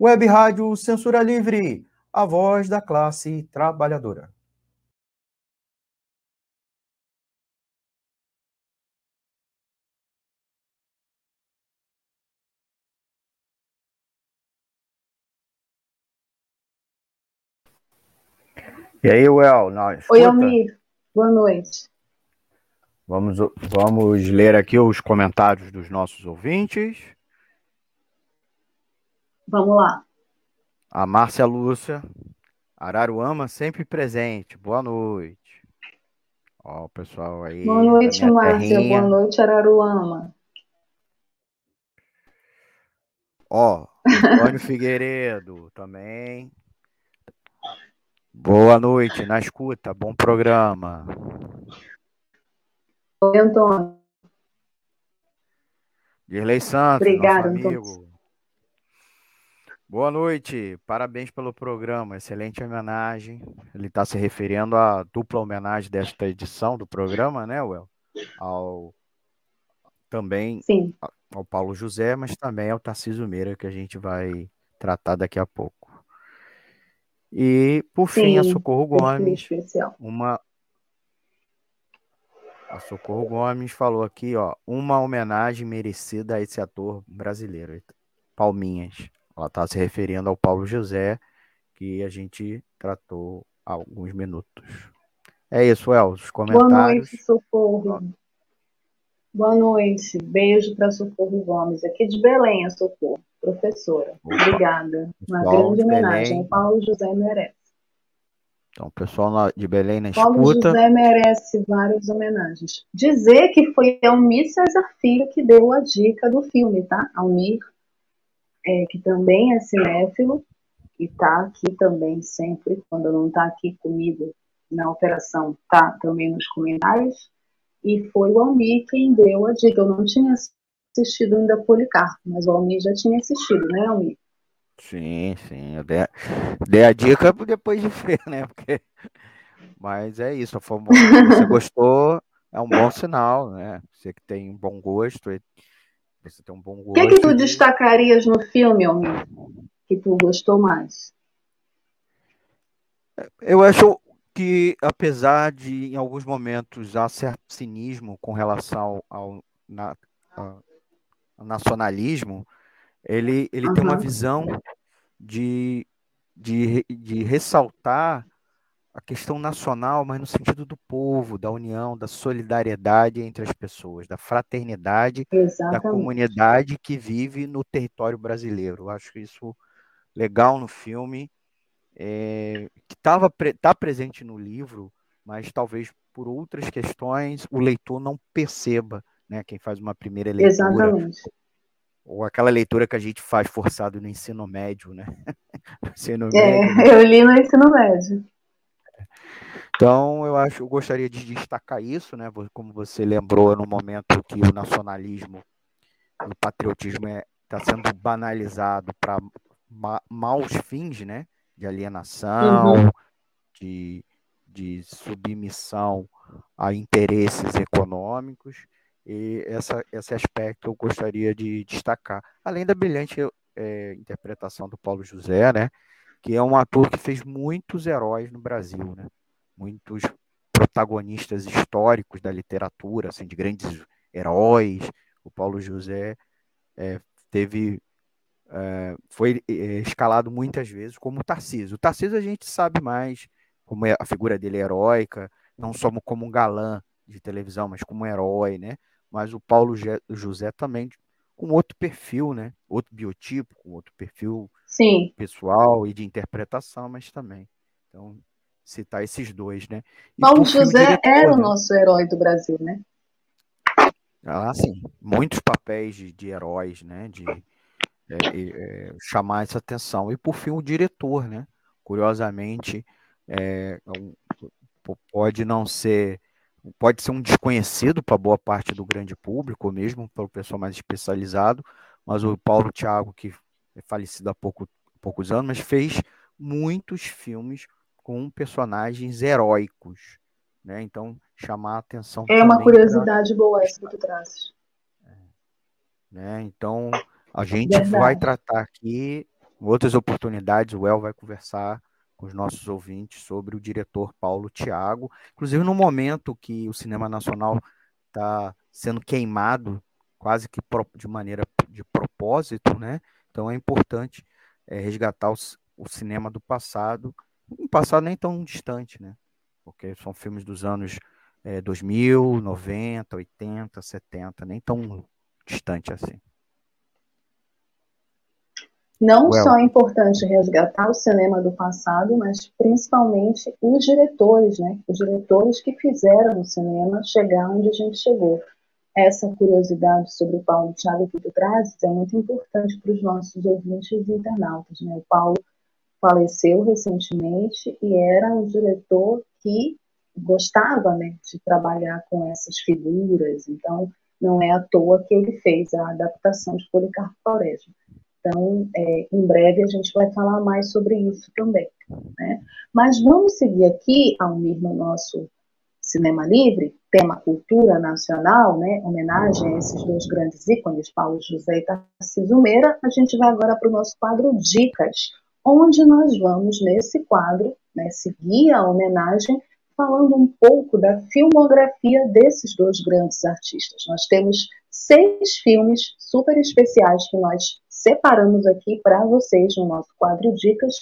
Web Rádio Censura Livre, a voz da classe trabalhadora. E aí, Well, nós. Oi, Almir. Boa noite. Vamos, vamos ler aqui os comentários dos nossos ouvintes. Vamos lá. A Márcia Lúcia, Araruama sempre presente. Boa noite. Ó, o pessoal aí. Boa noite, Márcia. Terrinha. Boa noite, Araruama. Ó, Antônio Figueiredo também. Boa noite, na escuta, bom programa. Oi, Antônio. Dirley Santos, Obrigado, nosso amigo. Boa noite, parabéns pelo programa, excelente homenagem. Ele está se referindo à dupla homenagem desta edição do programa, né, Well? Ao também Sim. ao Paulo José, mas também ao Tarcísio Meira, que a gente vai tratar daqui a pouco. E, por Sim, fim, a Socorro Gomes, uma a Socorro Gomes falou aqui, ó, uma homenagem merecida a esse ator brasileiro, Palminhas. Ela está se referindo ao Paulo José, que a gente tratou há alguns minutos. É isso, El, os comentários. Boa noite, Socorro. Boa noite. Beijo para Socorro Gomes, aqui de Belém, a Socorro, professora. Opa. Obrigada. Uma grande homenagem. Paulo José merece. Então, o pessoal de Belém na escuta. Paulo José merece várias homenagens. Dizer que foi Almir César Filho que deu a dica do filme, tá? Almir, é, que também é cinéfilo, e está aqui também sempre, quando não está aqui comigo na operação, tá também nos comentários. E foi o Almir quem deu a dica. Eu não tinha assistido ainda Policarpo, mas o Almir já tinha assistido, né, Almir? Sim, sim. Eu dei, dei a dica depois de ver, né? Porque... Mas é isso. Se você gostou, é um bom sinal, né? Você que tem bom gosto, você tem um bom gosto. O que, é que tu destacarias no filme, Almir? Que tu gostou mais? Eu acho que, apesar de, em alguns momentos, há certo cinismo com relação ao, na, ao nacionalismo, ele, ele uhum. tem uma visão de, de, de ressaltar a questão nacional, mas no sentido do povo, da união, da solidariedade entre as pessoas, da fraternidade Exatamente. da comunidade que vive no território brasileiro. Eu acho isso legal no filme, é, que estava tá presente no livro, mas talvez por outras questões o leitor não perceba, né? Quem faz uma primeira leitura Exatamente ou aquela leitura que a gente faz forçado no ensino médio, né? ensino é, médio, né? eu li no ensino médio. Então, eu acho, eu gostaria de destacar isso, né? Como você lembrou no momento que o nacionalismo, o patriotismo está é, tá sendo banalizado para ma maus fins, né? De alienação, uhum. de, de submissão a interesses econômicos. E essa, esse aspecto eu gostaria de destacar. Além da brilhante é, interpretação do Paulo José, né? Que é um ator que fez muitos heróis no Brasil, né? Muitos protagonistas históricos da literatura, assim, de grandes heróis. O Paulo José é, teve é, foi é, escalado muitas vezes como Tarcísio. O Tarcísio a gente sabe mais como é, a figura dele é heróica, não só como um galã de televisão, mas como um herói, né? mas o Paulo José também com outro perfil, né? Outro biotipo, com outro perfil Sim. pessoal e de interpretação, mas também. Então, citar esses dois, né? E Paulo José diretor, era o né? nosso herói do Brasil, né? Ah, sim. Muitos papéis de, de heróis, né? De é, é, chamar essa atenção. E por fim, o diretor, né? Curiosamente, é, pode não ser pode ser um desconhecido para boa parte do grande público, ou mesmo para o pessoal mais especializado, mas o Paulo Thiago, que é falecido há pouco, poucos anos, mas fez muitos filmes com personagens heróicos, né? Então, chamar a atenção. É uma curiosidade pra... boa essa que tu traz. É. Né? Então, a gente Verdade. vai tratar aqui, em outras oportunidades, o El vai conversar com os nossos ouvintes sobre o diretor Paulo Tiago, inclusive no momento que o cinema nacional está sendo queimado quase que de maneira de propósito, né? Então é importante é, resgatar o, o, cinema do passado, um passado nem tão distante, né? Porque são filmes dos anos é, 2000, 90, 80, 70, nem tão distante assim. Não well. só é importante resgatar o cinema do passado, mas principalmente os diretores, né? Os diretores que fizeram o cinema chegar onde a gente chegou. Essa curiosidade sobre o Paulo Thiago que tu trazes é muito importante para os nossos ouvintes e internautas, né? O Paulo faleceu recentemente e era um diretor que gostava, né, de trabalhar com essas figuras. Então, não é à toa que ele fez a adaptação de Policarpo Quaresma. Então, é, em breve a gente vai falar mais sobre isso também. Né? Mas vamos seguir aqui, Almir, no nosso Cinema Livre, tema cultura nacional, né? homenagem a esses dois grandes ícones, Paulo José e Tarcísio Meira. A gente vai agora para o nosso quadro Dicas, onde nós vamos, nesse quadro, né, seguir a homenagem falando um pouco da filmografia desses dois grandes artistas. Nós temos seis filmes super especiais que nós separamos aqui para vocês no nosso quadro Dicas,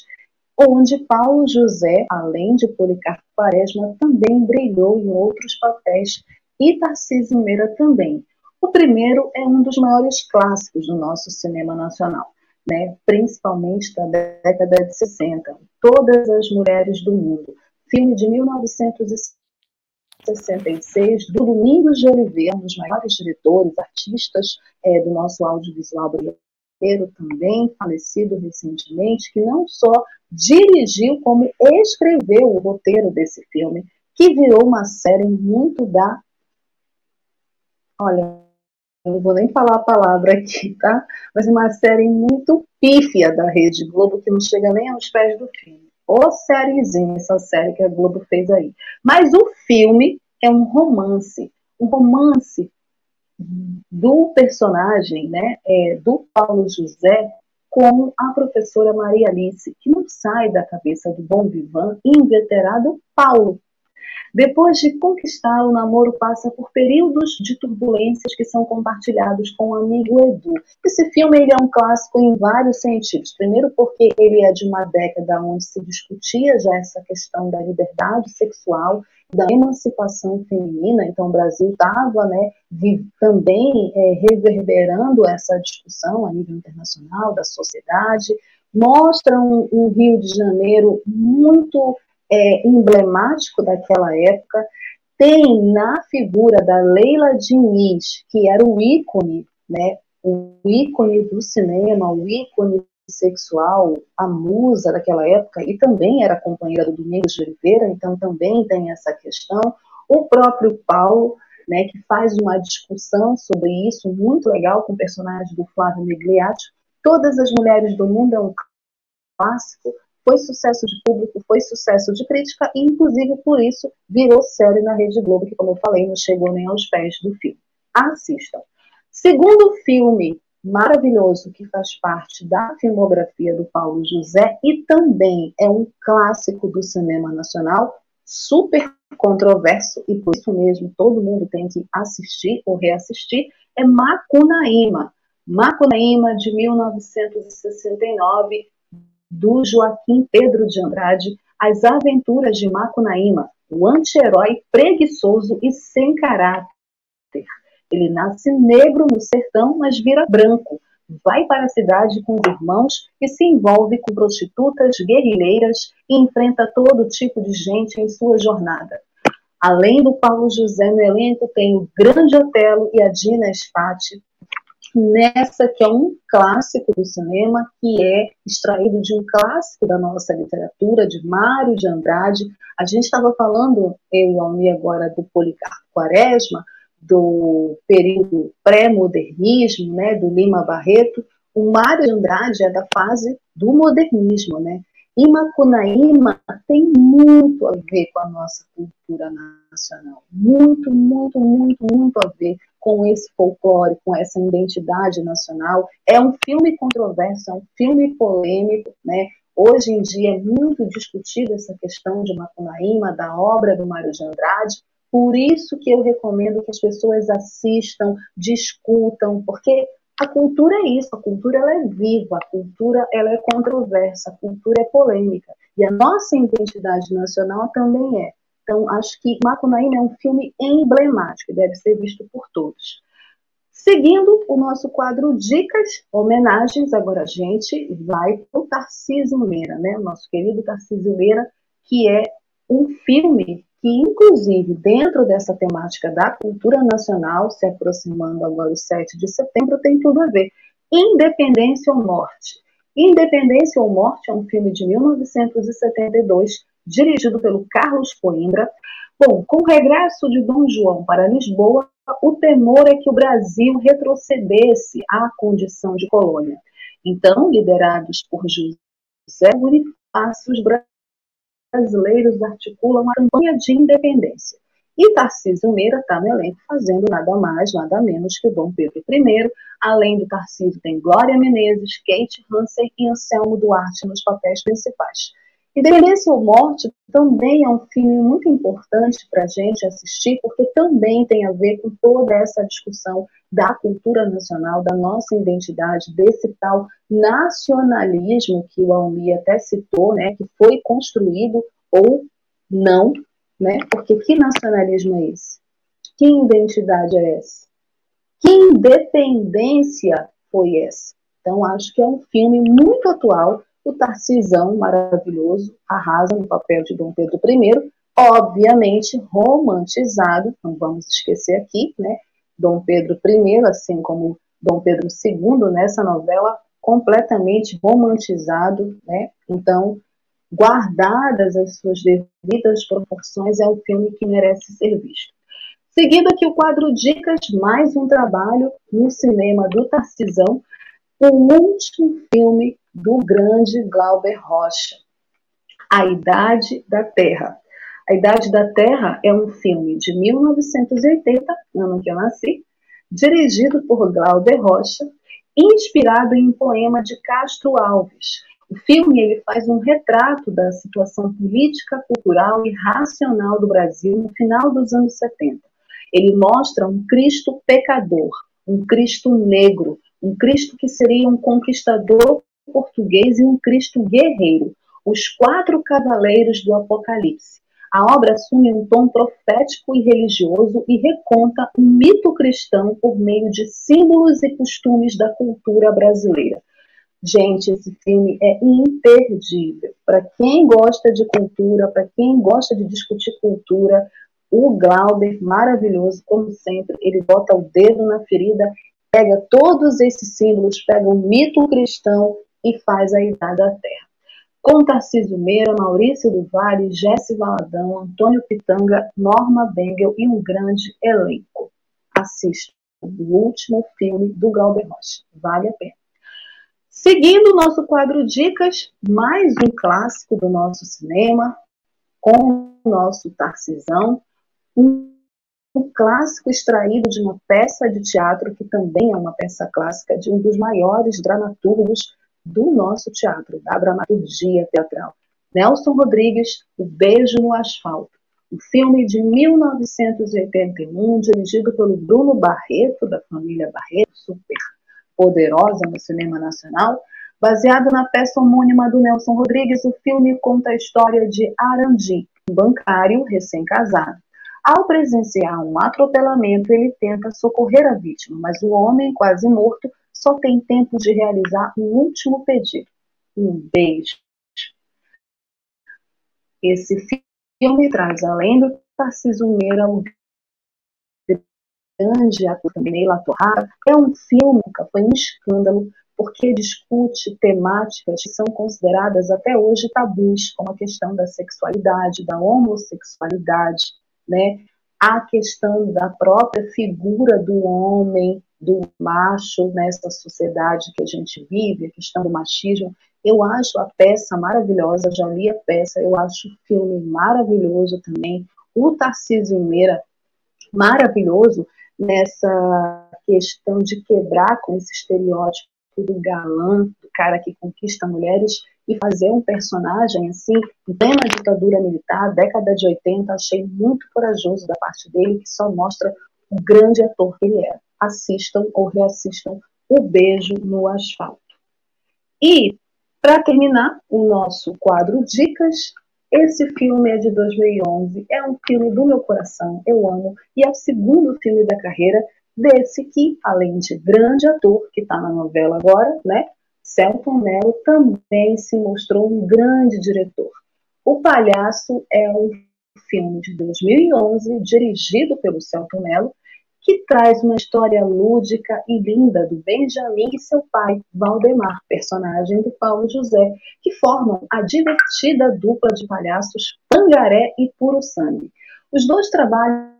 onde Paulo José, além de Policarpo Quaresma, também brilhou em outros papéis e Tarcísio Meira também. O primeiro é um dos maiores clássicos do nosso cinema nacional, né? principalmente da década de 60, Todas as Mulheres do Mundo, filme de 1966 do Domingos de Oliveira, um dos maiores diretores, artistas é, do nosso audiovisual brasileiro também falecido recentemente, que não só dirigiu, como escreveu o roteiro desse filme, que virou uma série muito da. Olha, não vou nem falar a palavra aqui, tá? Mas uma série muito pífia da Rede Globo, que não chega nem aos pés do filme. Ô sériezinha, essa série que a Globo fez aí. Mas o filme é um romance. Um romance do personagem, né, é, do Paulo José, com a professora Maria Alice, que não sai da cabeça do bom vivan inveterado Paulo. Depois de conquistar, o namoro passa por períodos de turbulências que são compartilhados com o amigo Edu. Esse filme ele é um clássico em vários sentidos. Primeiro, porque ele é de uma década onde se discutia já essa questão da liberdade sexual, da emancipação feminina. Então, o Brasil estava né, também é, reverberando essa discussão a nível internacional, da sociedade. Mostra um, um Rio de Janeiro muito é, emblemático daquela época, tem na figura da Leila Diniz, que era o ícone, né, o ícone do cinema, o ícone sexual, a musa daquela época, e também era companheira do Domingos de Oliveira, então também tem essa questão. O próprio Paulo, né, que faz uma discussão sobre isso, muito legal, com o personagem do Flávio Migliatti. Todas as Mulheres do Mundo é um clássico, foi sucesso de público, foi sucesso de crítica, e inclusive por isso virou série na Rede Globo, que, como eu falei, não chegou nem aos pés do filme. Assistam. Segundo filme maravilhoso que faz parte da filmografia do Paulo José e também é um clássico do cinema nacional, super controverso e por isso mesmo todo mundo tem que assistir ou reassistir, é Macunaíma. Macunaíma de 1969, do Joaquim Pedro de Andrade, As Aventuras de Macunaíma, o anti-herói preguiçoso e sem caráter. Ele nasce negro no sertão, mas vira branco. Vai para a cidade com os irmãos e se envolve com prostitutas, guerrilheiras e enfrenta todo tipo de gente em sua jornada. Além do Paulo José no elenco, tem o Grande Otelo e a Dina Spati, nessa que é um clássico do cinema, que é extraído de um clássico da nossa literatura, de Mário de Andrade. A gente estava falando, eu e Almi agora, do Policarpo Quaresma, do período pré-modernismo, né, do Lima Barreto. O Mário de Andrade é da fase do modernismo, né? E Macunaíma tem muito a ver com a nossa cultura nacional. Muito, muito, muito, muito a ver com esse folclore, com essa identidade nacional. É um filme controverso, é um filme polêmico, né? Hoje em dia é muito discutida essa questão de Macunaíma, da obra do Mário de Andrade. Por isso que eu recomendo que as pessoas assistam, discutam, porque a cultura é isso, a cultura ela é viva, a cultura ela é controversa, a cultura é polêmica. E a nossa identidade nacional também é. Então, acho que Macunaíma é um filme emblemático, deve ser visto por todos. Seguindo o nosso quadro Dicas, homenagens, agora a gente vai para o Tarcísio Meira, né? O nosso querido Tarcísio Meira, que é um filme que, inclusive, dentro dessa temática da cultura nacional, se aproximando agora o 7 de setembro, tem tudo a ver. Independência ou Morte. Independência ou Morte é um filme de 1972, dirigido pelo Carlos Coimbra. Bom, com o regresso de Dom João para Lisboa, o temor é que o Brasil retrocedesse à condição de colônia. Então, liderados por José Bonifácio, os brasileiros articulam uma campanha de independência. E Tarcísio Meira está no elenco fazendo nada mais, nada menos que Dom Pedro I. Além do Tarcísio, tem Glória Menezes, Kate Hansen e Anselmo Duarte nos papéis principais. Independência ou Morte também é um filme muito importante para a gente assistir, porque também tem a ver com toda essa discussão da cultura nacional, da nossa identidade, desse tal nacionalismo que o Almi até citou, né, que foi construído ou não, né, porque que nacionalismo é esse? Que identidade é essa? Que independência foi essa? Então, acho que é um filme muito atual o Tarcisão, maravilhoso, arrasa no papel de Dom Pedro I, obviamente romantizado, não vamos esquecer aqui, né? Dom Pedro I, assim como Dom Pedro II, nessa novela, completamente romantizado, né? Então, guardadas as suas devidas proporções, é um filme que merece ser visto. Seguindo aqui o quadro Dicas, mais um trabalho no cinema do Tarcisão, o último filme do grande Glauber Rocha, A Idade da Terra. A Idade da Terra é um filme de 1980, ano que eu nasci, dirigido por Glauber Rocha, inspirado em um poema de Castro Alves. O filme ele faz um retrato da situação política, cultural e racional do Brasil no final dos anos 70. Ele mostra um Cristo pecador, um Cristo negro, um Cristo que seria um conquistador português e um Cristo guerreiro, os quatro cavaleiros do Apocalipse. A obra assume um tom profético e religioso e reconta um mito cristão por meio de símbolos e costumes da cultura brasileira. Gente, esse filme é imperdível. Para quem gosta de cultura, para quem gosta de discutir cultura, o Glauber, maravilhoso, como sempre, ele bota o dedo na ferida, pega todos esses símbolos, pega o mito cristão e faz a Idade da Terra. Com Tarcísio Meira, Maurício do Vale, Jesse Valadão, Antônio Pitanga, Norma Bengel e um grande elenco. Assista o último filme do Glauber Rocha. Vale a pena. Seguindo o nosso quadro Dicas, mais um clássico do nosso cinema, com o nosso Tarcisão, um clássico extraído de uma peça de teatro que também é uma peça clássica de um dos maiores dramaturgos do nosso teatro, da dramaturgia teatral. Nelson Rodrigues, O Beijo no Asfalto, um filme de 1981, dirigido pelo Bruno Barreto, da família Barreto, super poderosa no cinema nacional. Baseado na peça homônima do Nelson Rodrigues, o filme conta a história de Arandi, um bancário recém-casado. Ao presenciar um atropelamento, ele tenta socorrer a vítima, mas o homem, quase morto, só tem tempo de realizar um último pedido: um beijo. Esse filme traz, além do Tarcísio Meira, o grande ator também, Neila Torraca, é um filme que foi um escândalo porque discute temáticas que são consideradas até hoje tabus, como a questão da sexualidade, da homossexualidade, né? a questão da própria figura do homem, do macho nessa sociedade que a gente vive, a questão do machismo. Eu acho a peça maravilhosa, já li a peça, eu acho o filme maravilhoso também. O Tarcísio Meira, maravilhoso nessa questão de quebrar com esse estereótipo do galã, do cara que conquista mulheres, e fazer um personagem assim, em plena ditadura militar, década de 80, achei muito corajoso da parte dele, que só mostra o grande ator que ele é assistam ou reassistam O Beijo no Asfalto. E, para terminar o nosso quadro Dicas, Esse filme é de 2011, é um filme do meu coração, eu amo, e é o segundo filme da carreira desse que, além de grande ator, que está na novela agora, né, Celton Mello também se mostrou um grande diretor. O Palhaço é um filme de 2011, dirigido pelo Celton Mello, que traz uma história lúdica e linda do Benjamin e seu pai, Valdemar, personagem do Paulo José, que formam a divertida dupla de palhaços Pangaré e Puro Sangue. Os dois trabalham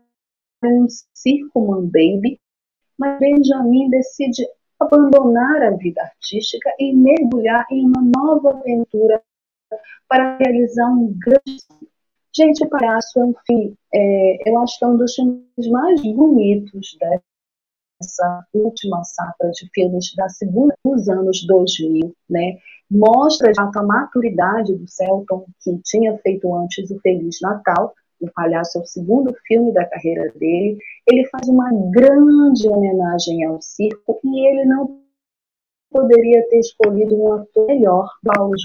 em um circo Man Baby, mas Benjamin decide abandonar a vida artística e mergulhar em uma nova aventura para realizar um grande Gente, o Palhaço é um filme, é, eu acho que é um dos filmes mais bonitos dessa última safra de filmes da segunda dos anos 2000, né? Mostra a maturidade do Celton, que tinha feito antes o Feliz Natal, o Palhaço é o segundo filme da carreira dele. Ele faz uma grande homenagem ao circo e ele não poderia ter escolhido um ator melhor, Paulo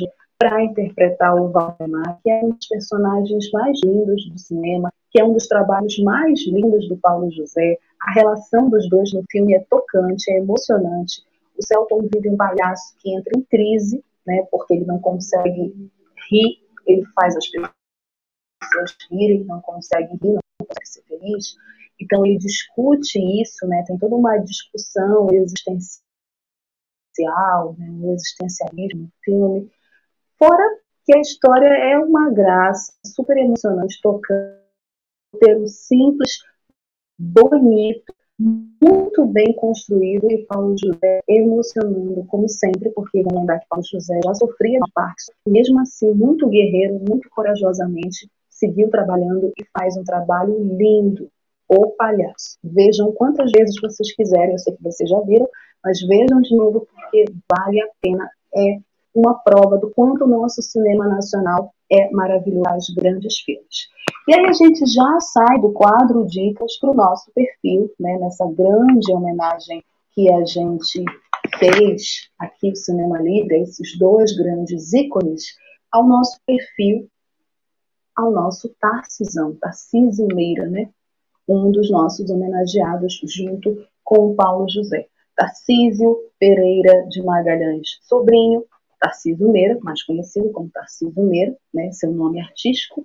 para interpretar o Valdemar, que é um dos personagens mais lindos do cinema, que é um dos trabalhos mais lindos do Paulo José. A relação dos dois no filme é tocante, é emocionante. O Celton vive um palhaço que entra em crise, né, porque ele não consegue rir, ele faz as pessoas rirem, não consegue rir, não consegue ser feliz. Então ele discute isso, né, tem toda uma discussão existencial, né, um existencialismo no filme, Fora que a história é uma graça, super emocionante, tocando, um simples, bonito, muito bem construído e Paulo José emocionando, como sempre, porque vamos lembrar que Paulo José já sofria de e mesmo assim, muito guerreiro, muito corajosamente, seguiu trabalhando e faz um trabalho lindo. O Palhaço. Vejam quantas vezes vocês quiserem, eu sei que vocês já viram, mas vejam de novo porque vale a pena. É uma prova do quanto o nosso cinema nacional é maravilhoso, grandes filmes. E aí a gente já sai do quadro Dicas para o nosso perfil, né, nessa grande homenagem que a gente fez aqui o Cinema Livre, esses dois grandes ícones, ao nosso perfil, ao nosso Tarcisão, Tarcísio Meira, né? um dos nossos homenageados junto com o Paulo José. Tarcísio Pereira de Magalhães, sobrinho Tarcísio Meira, mais conhecido como Tarcísio Meira, né, seu nome artístico.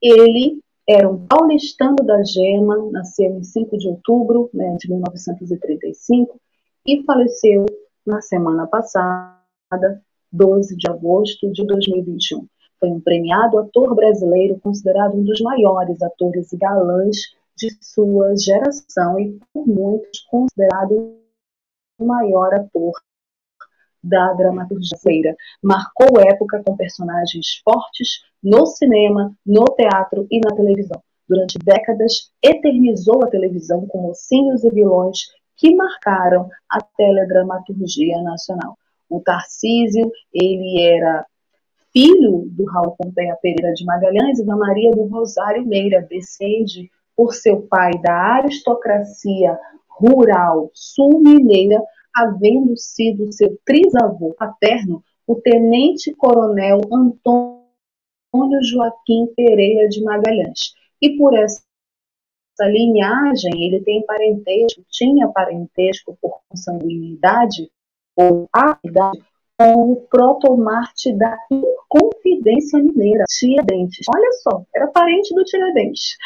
Ele era um paulistano da Gema, nasceu em 5 de outubro né, de 1935 e faleceu na semana passada, 12 de agosto de 2021. Foi um premiado ator brasileiro, considerado um dos maiores atores galãs de sua geração e, por muitos, considerado o maior ator da dramaturgia brasileira. Marcou época com personagens fortes no cinema, no teatro e na televisão. Durante décadas, eternizou a televisão com mocinhos e vilões que marcaram a teledramaturgia nacional. O Tarcísio, ele era filho do Raul Pompeia Pereira de Magalhães e da Maria do Rosário Meira, descende por seu pai da aristocracia rural sul-mineira havendo sido seu trisavô paterno o tenente-coronel Antônio Joaquim Pereira de Magalhães. E por essa linhagem, ele tem parentesco, tinha parentesco por consanguinidade ou afinidade com o protomarte da Confidência Mineira, Tiradentes. Olha só, era parente do Tiradentes.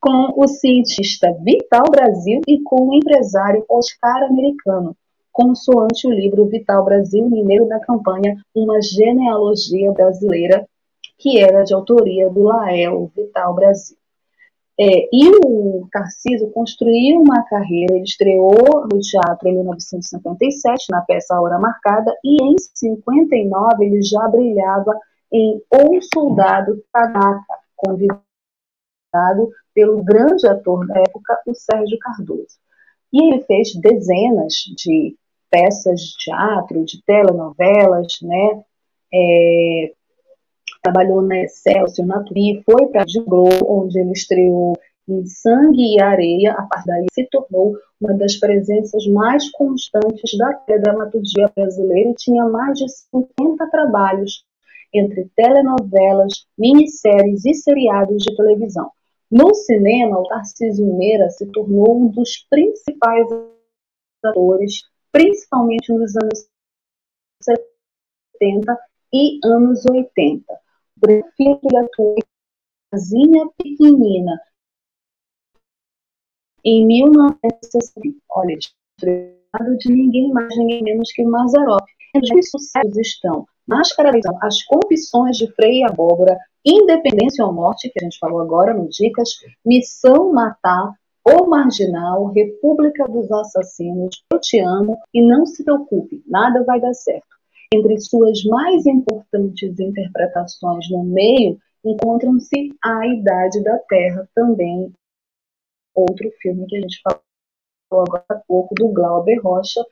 Com o cientista Vital Brasil e com o empresário Oscar Americano, consoante o livro Vital Brasil Mineiro da Campanha, uma genealogia brasileira, que era de autoria do Lael Vital Brasil. É, e o Tarcísio construiu uma carreira, ele estreou no teatro em 1957, na peça A Hora Marcada, e em 59 ele já brilhava em O Soldado Tanaka, convidado pelo grande ator da época, o Sérgio Cardoso. E ele fez dezenas de peças de teatro, de telenovelas, né? É, trabalhou na Excelsior, na Tupi, foi para Giglo, onde ele estreou em Sangue e Areia, a partir daí se tornou uma das presenças mais constantes da dramaturgia brasileira e tinha mais de 50 trabalhos entre telenovelas, minisséries e seriados de televisão. No cinema, o Tarcísio Meira se tornou um dos principais atores, principalmente nos anos 70 e anos 80. O filme que ele atuou Casinha Pequenina, em 1960. Olha, de ninguém mais, ninguém menos que Mazarop. Os sucessos estão Máscara As Confissões de Frei Abóbora, Independência ou Morte, que a gente falou agora no Dicas, Missão Matar, O Marginal, República dos Assassinos, Eu Te Amo e Não Se Preocupe, Nada Vai Dar Certo. Entre suas mais importantes interpretações no meio encontram-se A Idade da Terra, também outro filme que a gente falou agora há pouco, do Glauber Rocha,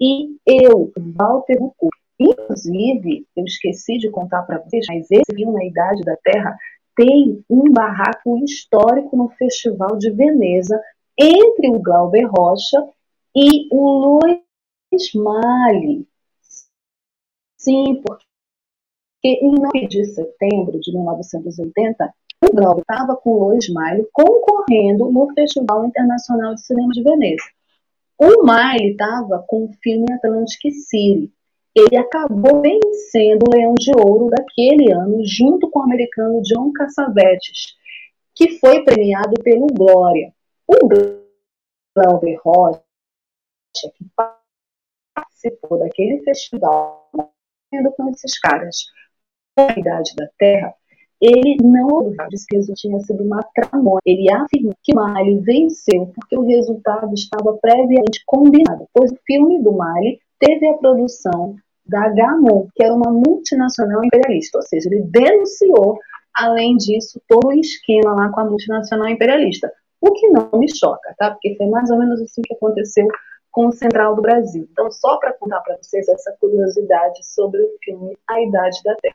e eu, Walter Bucu. Inclusive, eu esqueci de contar para vocês, mas esse filme, A Idade da Terra, tem um barraco histórico no Festival de Veneza entre o Glauber Rocha e o Luiz Mali. Sim, porque em 9 de setembro de 1980, o Glauber estava com o Lois Maile concorrendo no Festival Internacional de Cinema de Veneza. O Maile estava com o filme Atlantic City. Ele acabou vencendo o Leão de Ouro daquele ano, junto com o americano John Cassavetes, que foi premiado pelo Glória. O Glauber Rocha, que participou daquele festival, com esses caras, a idade da Terra, ele não disse que isso tinha sido uma tramóia. Ele afirmou que Mali venceu porque o resultado estava previamente combinado, pois o filme do Mali teve a produção da Gamon, que era uma multinacional imperialista, ou seja, ele denunciou, além disso, todo o esquema lá com a multinacional imperialista. O que não me choca, tá? Porque foi mais ou menos assim que aconteceu com o Central do Brasil. Então, só para contar para vocês essa curiosidade sobre o filme A Idade da Terra.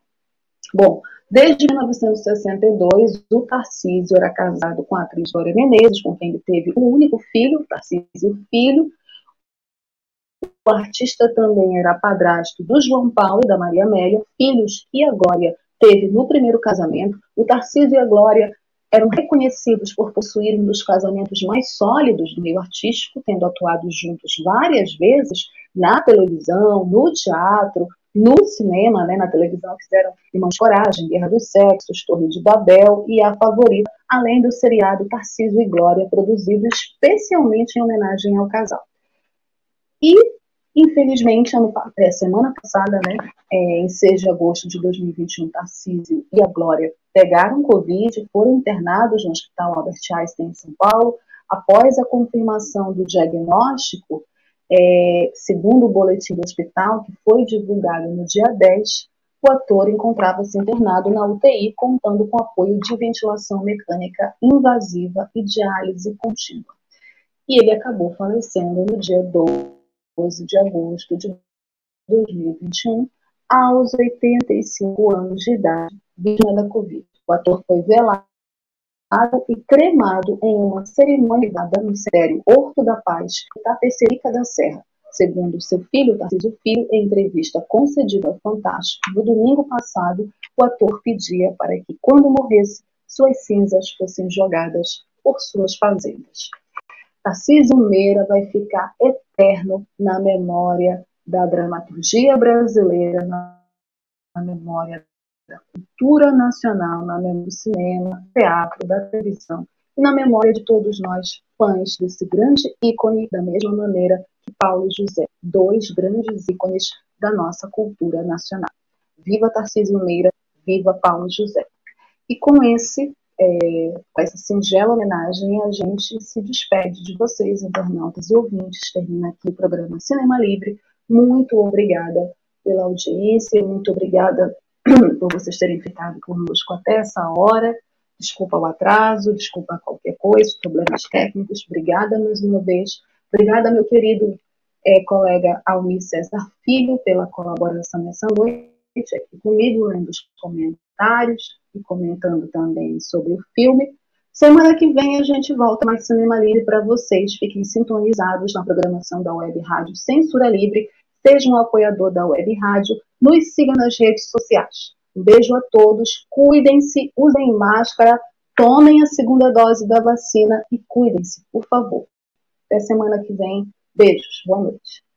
Bom, desde 1962, o Tarcísio era casado com a atriz Glória Menezes, com quem ele teve o único filho, Tarcísio Filho. O artista também era padrasto do João Paulo e da Maria Amélia, filhos que a Glória teve no primeiro casamento. O Tarcísio e a Glória eram reconhecidos por possuir um dos casamentos mais sólidos do meio artístico, tendo atuado juntos várias vezes na televisão, no teatro, no cinema, né, na televisão, fizeram Irmãos Coragem, Guerra dos Sexos, Torre de Babel e A Favorita, além do seriado Tarcísio e Glória, produzido especialmente em homenagem ao casal. E, infelizmente, ano, é, semana passada, né, é, em 6 de agosto de 2021, Tarcísio e a Glória pegaram Covid, foram internados no Hospital Albert Einstein, em São Paulo, após a confirmação do diagnóstico é, segundo o boletim do hospital, que foi divulgado no dia 10, o ator encontrava-se internado na UTI, contando com apoio de ventilação mecânica invasiva e diálise contínua. E ele acabou falecendo no dia 12 de agosto de 2021, aos 85 anos de idade, vítima da Covid. O ator foi velado e cremado em uma cerimônia dada no Sério Horto da Paz, Tapecerica da Serra. Segundo seu filho, Tarcísio Filho, em entrevista concedida ao Fantástico no domingo passado, o ator pedia para que, quando morresse, suas cinzas fossem jogadas por suas fazendas. Tarcísio Meira vai ficar eterno na memória da dramaturgia brasileira, na memória da cultura nacional, na memória do cinema, teatro, da televisão e na memória de todos nós, fãs desse grande ícone, da mesma maneira que Paulo José, dois grandes ícones da nossa cultura nacional. Viva Tarcísio Meira, viva Paulo José. E com esse é, com essa singela homenagem, a gente se despede de vocês, internautas e ouvintes. Termina aqui o programa Cinema Livre. Muito obrigada pela audiência, muito obrigada por vocês terem ficado conosco até essa hora. Desculpa o atraso, desculpa qualquer coisa, problemas técnicos. Obrigada mais uma vez. Obrigada, meu querido é, colega Almir César Filho, pela colaboração nessa noite aqui comigo, lendo os comentários e comentando também sobre o filme. Semana que vem a gente volta mais Cinema Livre para vocês. Fiquem sintonizados na programação da Web Rádio Censura Livre. Seja um apoiador da Web Rádio nos siga nas redes sociais. Um beijo a todos, cuidem-se, usem máscara, tomem a segunda dose da vacina e cuidem-se, por favor. Até semana que vem. Beijos, boa noite.